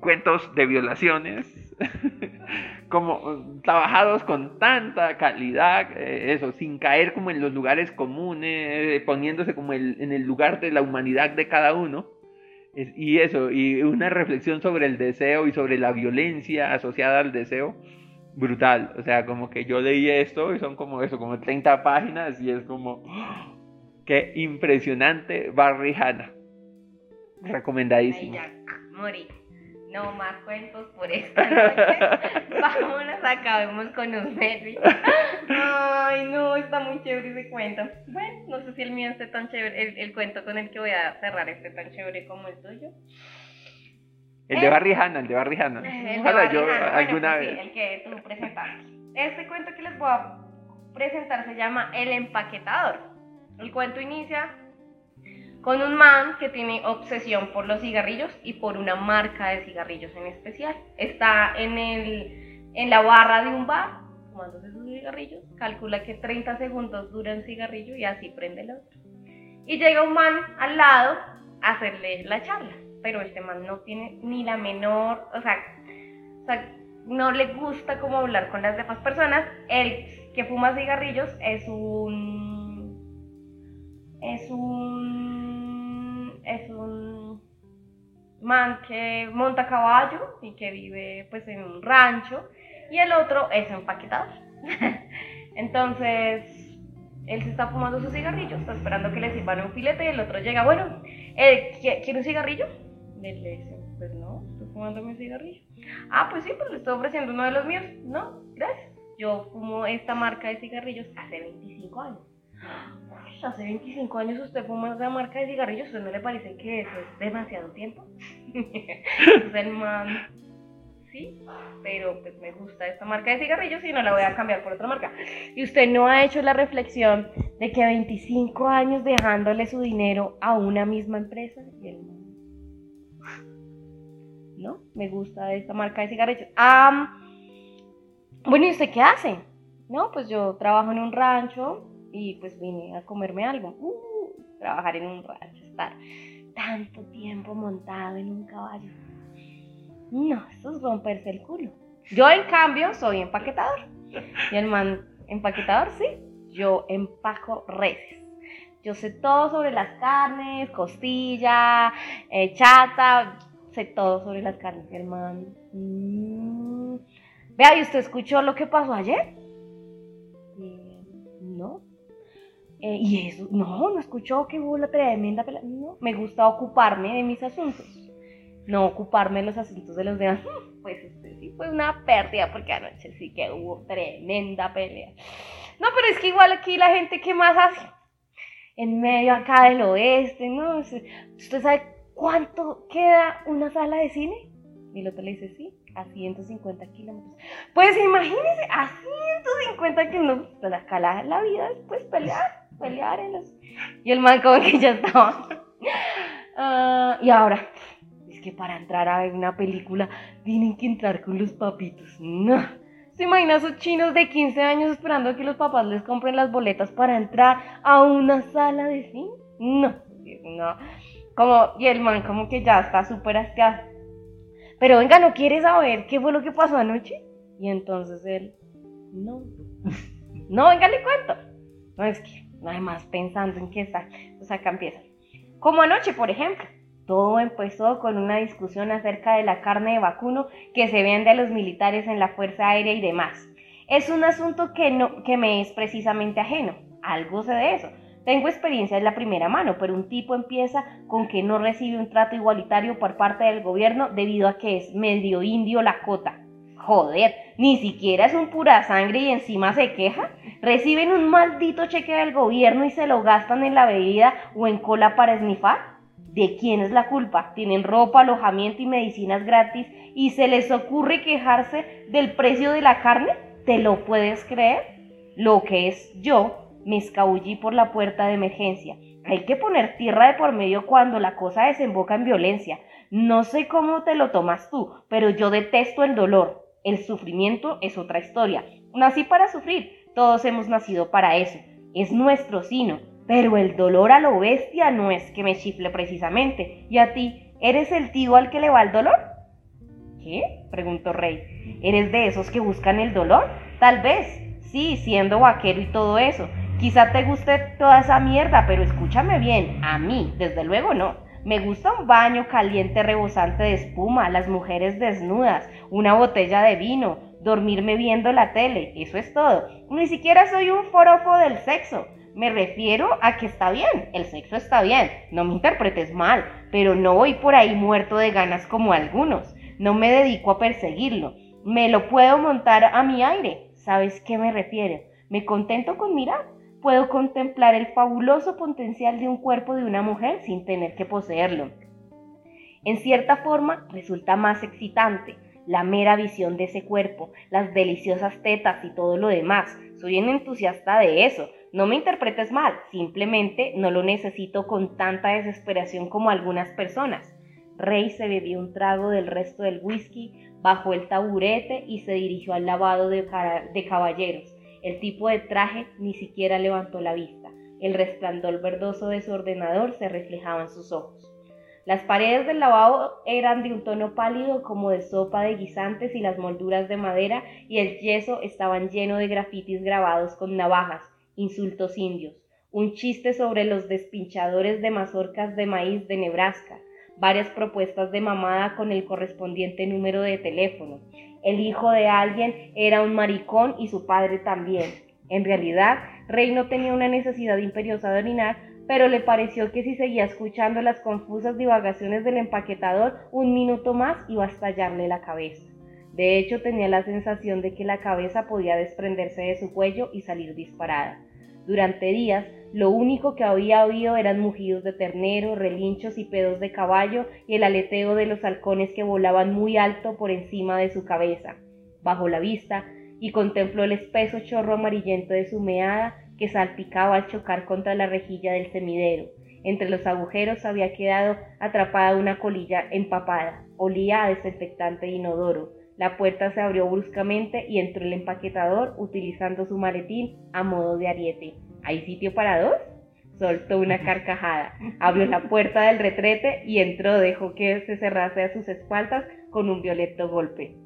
cuentos de violaciones, como trabajados con tanta calidad, eh, eso, sin caer como en los lugares comunes, poniéndose como en el lugar de la humanidad de cada uno. y eso, y una reflexión sobre el deseo y sobre la violencia asociada al deseo, brutal. O sea, como que yo leí esto y son como eso, como 30 páginas y es como, ¡oh! qué impresionante Barry Hanna. Recomendadísimo. morí no más cuentos por esta noche. Vámonos, acabemos con un Merry. Ay, no, está muy chévere ese cuento. Bueno, no sé si el mío esté tan chévere, el, cuento con el que voy a cerrar esté tan chévere como el tuyo. El de Barry Hanna, el de Barry Hanna. De yo alguna pues vez. el que tú presentaste. Este cuento que les voy a presentar se llama El empaquetador. El cuento inicia con un man que tiene obsesión por los cigarrillos y por una marca de cigarrillos en especial. Está en, el, en la barra de un bar tomándose sus cigarrillos, calcula que 30 segundos dura un cigarrillo y así prende el otro. Y llega un man al lado a hacerle la charla, pero este man no tiene ni la menor, o sea, o sea no le gusta como hablar con las demás personas. El que fuma cigarrillos es un es un es un man que monta caballo y que vive pues en un rancho y el otro es empaquetador. Entonces, él se está fumando su cigarrillo, está esperando que le sirvan un filete y el otro llega, bueno, eh, ¿quiere un cigarrillo? Le dice, pues no, estoy fumando mi cigarrillo. Ah, pues sí, pues le estoy ofreciendo uno de los míos. No, gracias. Yo fumo esta marca de cigarrillos hace 25 años hace 25 años usted fuma esa marca de cigarrillos, ¿usted no le parece que eso es demasiado tiempo? el man, sí, pero pues me gusta esta marca de cigarrillos y no la voy a cambiar por otra marca. Y usted no ha hecho la reflexión de que 25 años dejándole su dinero a una misma empresa y el man, ¿no? Me gusta esta marca de cigarrillos. Ah, bueno, ¿y usted qué hace? No, pues yo trabajo en un rancho, y pues vine a comerme algo. Uh, trabajar en un rancho, estar tanto tiempo montado en un caballo. No, eso es romperse el culo. Yo en cambio soy empaquetador. Y el man, empaquetador, sí. Yo empaco reses. Yo sé todo sobre las carnes, costilla, eh, chata, sé todo sobre las carnes. Man, mm, vea, ¿y usted escuchó lo que pasó ayer? Eh, y eso, no, no escuchó que hubo la tremenda pelea. No, me gusta ocuparme de mis asuntos, no ocuparme de los asuntos de los demás. Pues este, sí fue una pérdida porque anoche sí que hubo tremenda pelea. No, pero es que igual aquí la gente, ¿qué más hace? En medio acá del oeste, ¿no? ¿Usted sabe cuánto queda una sala de cine? Y el le dice, sí, a 150 kilómetros. Pues imagínese, a 150 kilómetros, pues acá la, la vida es pues pelear pelear en los... Y el man como que ya estaba. Ah, y ahora, es que para entrar a ver una película tienen que entrar con los papitos. No. ¿Se imagina esos chinos de 15 años esperando que los papás les compren las boletas para entrar a una sala de cine? No, no. Como, y el man como que ya está súper asqueado. Pero venga, ¿no quieres saber qué fue lo que pasó anoche? Y entonces él, no. No, venga, le cuento. No es que, más pensando en qué está. Entonces acá empieza. Como anoche, por ejemplo. Todo empezó con una discusión acerca de la carne de vacuno que se vende a los militares en la Fuerza Aérea y demás. Es un asunto que, no, que me es precisamente ajeno. Algo sé de eso. Tengo experiencia en la primera mano, pero un tipo empieza con que no recibe un trato igualitario por parte del gobierno debido a que es medio indio la cota. Joder, ni siquiera es un pura sangre y encima se queja. Reciben un maldito cheque del gobierno y se lo gastan en la bebida o en cola para esnifar. ¿De quién es la culpa? Tienen ropa, alojamiento y medicinas gratis y se les ocurre quejarse del precio de la carne. ¿Te lo puedes creer? Lo que es yo, me escabullí por la puerta de emergencia. Hay que poner tierra de por medio cuando la cosa desemboca en violencia. No sé cómo te lo tomas tú, pero yo detesto el dolor. El sufrimiento es otra historia. Nací para sufrir. Todos hemos nacido para eso. Es nuestro sino. Pero el dolor a lo bestia no es que me chifle precisamente. ¿Y a ti, eres el tío al que le va el dolor? ¿Qué? preguntó Rey. ¿Eres de esos que buscan el dolor? Tal vez. Sí, siendo vaquero y todo eso. Quizá te guste toda esa mierda, pero escúchame bien. A mí, desde luego no. Me gusta un baño caliente rebosante de espuma, las mujeres desnudas, una botella de vino, dormirme viendo la tele, eso es todo. Ni siquiera soy un forofo del sexo. Me refiero a que está bien, el sexo está bien, no me interpretes mal, pero no voy por ahí muerto de ganas como algunos, no me dedico a perseguirlo, me lo puedo montar a mi aire, ¿sabes qué me refiero? Me contento con mirar, puedo contemplar el fabuloso potencial de un cuerpo de una mujer sin tener que poseerlo. En cierta forma resulta más excitante la mera visión de ese cuerpo, las deliciosas tetas y todo lo demás. Soy un entusiasta de eso, no me interpretes mal, simplemente no lo necesito con tanta desesperación como algunas personas. Rey se bebió un trago del resto del whisky, bajó el taburete y se dirigió al lavado de, de caballeros. El tipo de traje ni siquiera levantó la vista. El resplandor verdoso de su ordenador se reflejaba en sus ojos. Las paredes del lavabo eran de un tono pálido como de sopa de guisantes y las molduras de madera y el yeso estaban lleno de grafitis grabados con navajas, insultos indios, un chiste sobre los despinchadores de mazorcas de maíz de Nebraska, varias propuestas de mamada con el correspondiente número de teléfono. El hijo de alguien era un maricón y su padre también. En realidad, Rey no tenía una necesidad imperiosa de orinar, pero le pareció que si seguía escuchando las confusas divagaciones del empaquetador, un minuto más iba a estallarle la cabeza. De hecho, tenía la sensación de que la cabeza podía desprenderse de su cuello y salir disparada. Durante días, lo único que había oído eran mugidos de ternero, relinchos y pedos de caballo y el aleteo de los halcones que volaban muy alto por encima de su cabeza. Bajo la vista, y contempló el espeso chorro amarillento de su meada que salpicaba al chocar contra la rejilla del semidero. Entre los agujeros había quedado atrapada una colilla empapada. Olía a desinfectante inodoro. La puerta se abrió bruscamente y entró el empaquetador utilizando su maletín a modo de ariete. ¿Hay sitio para dos? Soltó una carcajada, abrió la puerta del retrete y entró, dejó que se cerrase a sus espaldas con un violento golpe.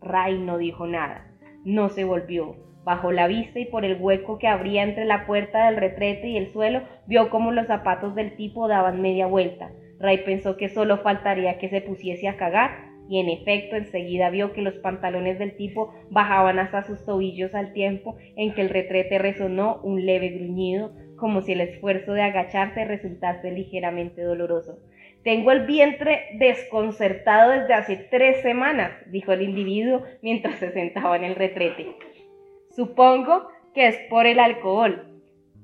Ray no dijo nada, no se volvió. Bajó la vista y por el hueco que abría entre la puerta del retrete y el suelo vio como los zapatos del tipo daban media vuelta. Ray pensó que solo faltaría que se pusiese a cagar y en efecto enseguida vio que los pantalones del tipo bajaban hasta sus tobillos al tiempo en que el retrete resonó un leve gruñido, como si el esfuerzo de agacharse resultase ligeramente doloroso. Tengo el vientre desconcertado desde hace tres semanas, dijo el individuo mientras se sentaba en el retrete. Supongo que es por el alcohol,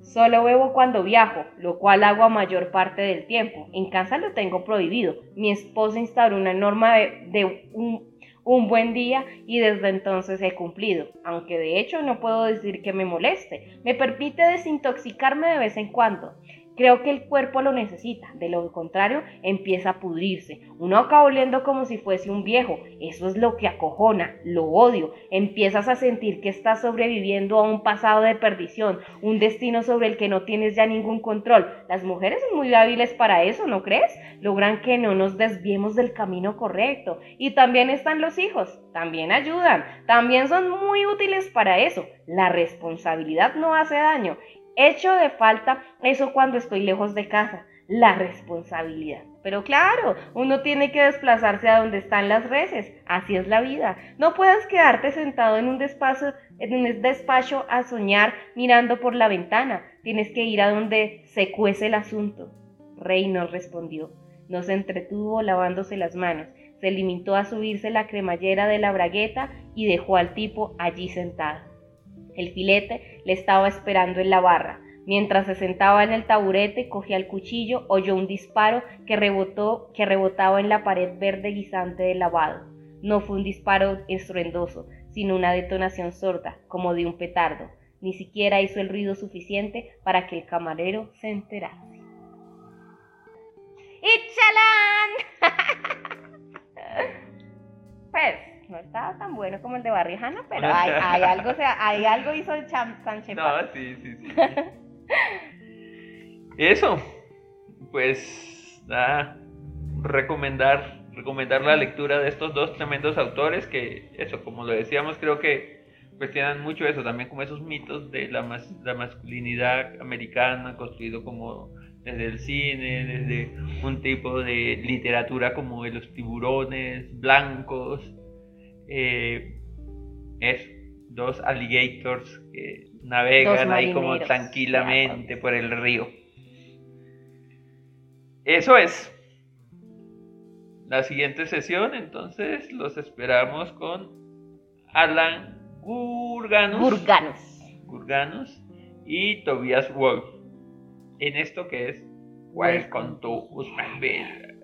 Solo bebo cuando viajo, lo cual hago a mayor parte del tiempo. En casa lo tengo prohibido. Mi esposa instauró una norma de, un, un buen día y desde entonces he cumplido, aunque de hecho no puedo decir que me moleste, me permite desintoxicarme de vez en cuando. Creo que el cuerpo lo necesita, de lo contrario empieza a pudrirse. Uno acaba oliendo como si fuese un viejo, eso es lo que acojona, lo odio. Empiezas a sentir que estás sobreviviendo a un pasado de perdición, un destino sobre el que no tienes ya ningún control. Las mujeres son muy hábiles para eso, ¿no crees? Logran que no nos desviemos del camino correcto. Y también están los hijos, también ayudan, también son muy útiles para eso. La responsabilidad no hace daño Hecho de falta eso cuando estoy lejos de casa, la responsabilidad. Pero claro, uno tiene que desplazarse a donde están las reses, así es la vida. No puedes quedarte sentado en un despacho, en un despacho a soñar mirando por la ventana, tienes que ir a donde se cuece el asunto. Rey no respondió, no se entretuvo lavándose las manos, se limitó a subirse la cremallera de la bragueta y dejó al tipo allí sentado. El filete le estaba esperando en la barra. Mientras se sentaba en el taburete, cogía el cuchillo, oyó un disparo que, rebotó, que rebotaba en la pared verde guisante del lavado. No fue un disparo estruendoso, sino una detonación sorda, como de un petardo. Ni siquiera hizo el ruido suficiente para que el camarero se enterase. ¡Ichalán! pues, no estaba tan bueno como el de Barrijano, pero hay, algo, sea, hay algo hizo el Sánchez. No, sí, sí, sí. Eso, pues, nada, recomendar, recomendar la lectura de estos dos tremendos autores que, eso, como lo decíamos, creo que cuestionan mucho eso, también como esos mitos de la, la masculinidad americana, construido como desde el cine, desde un tipo de literatura como de los tiburones blancos, eh, es dos alligators que navegan ahí como tranquilamente por el río. Eso es. La siguiente sesión, entonces, los esperamos con Alan Gurganus. Gurganus. Gurganus y Tobias Wolf. En esto que es Welcome to Usmanville.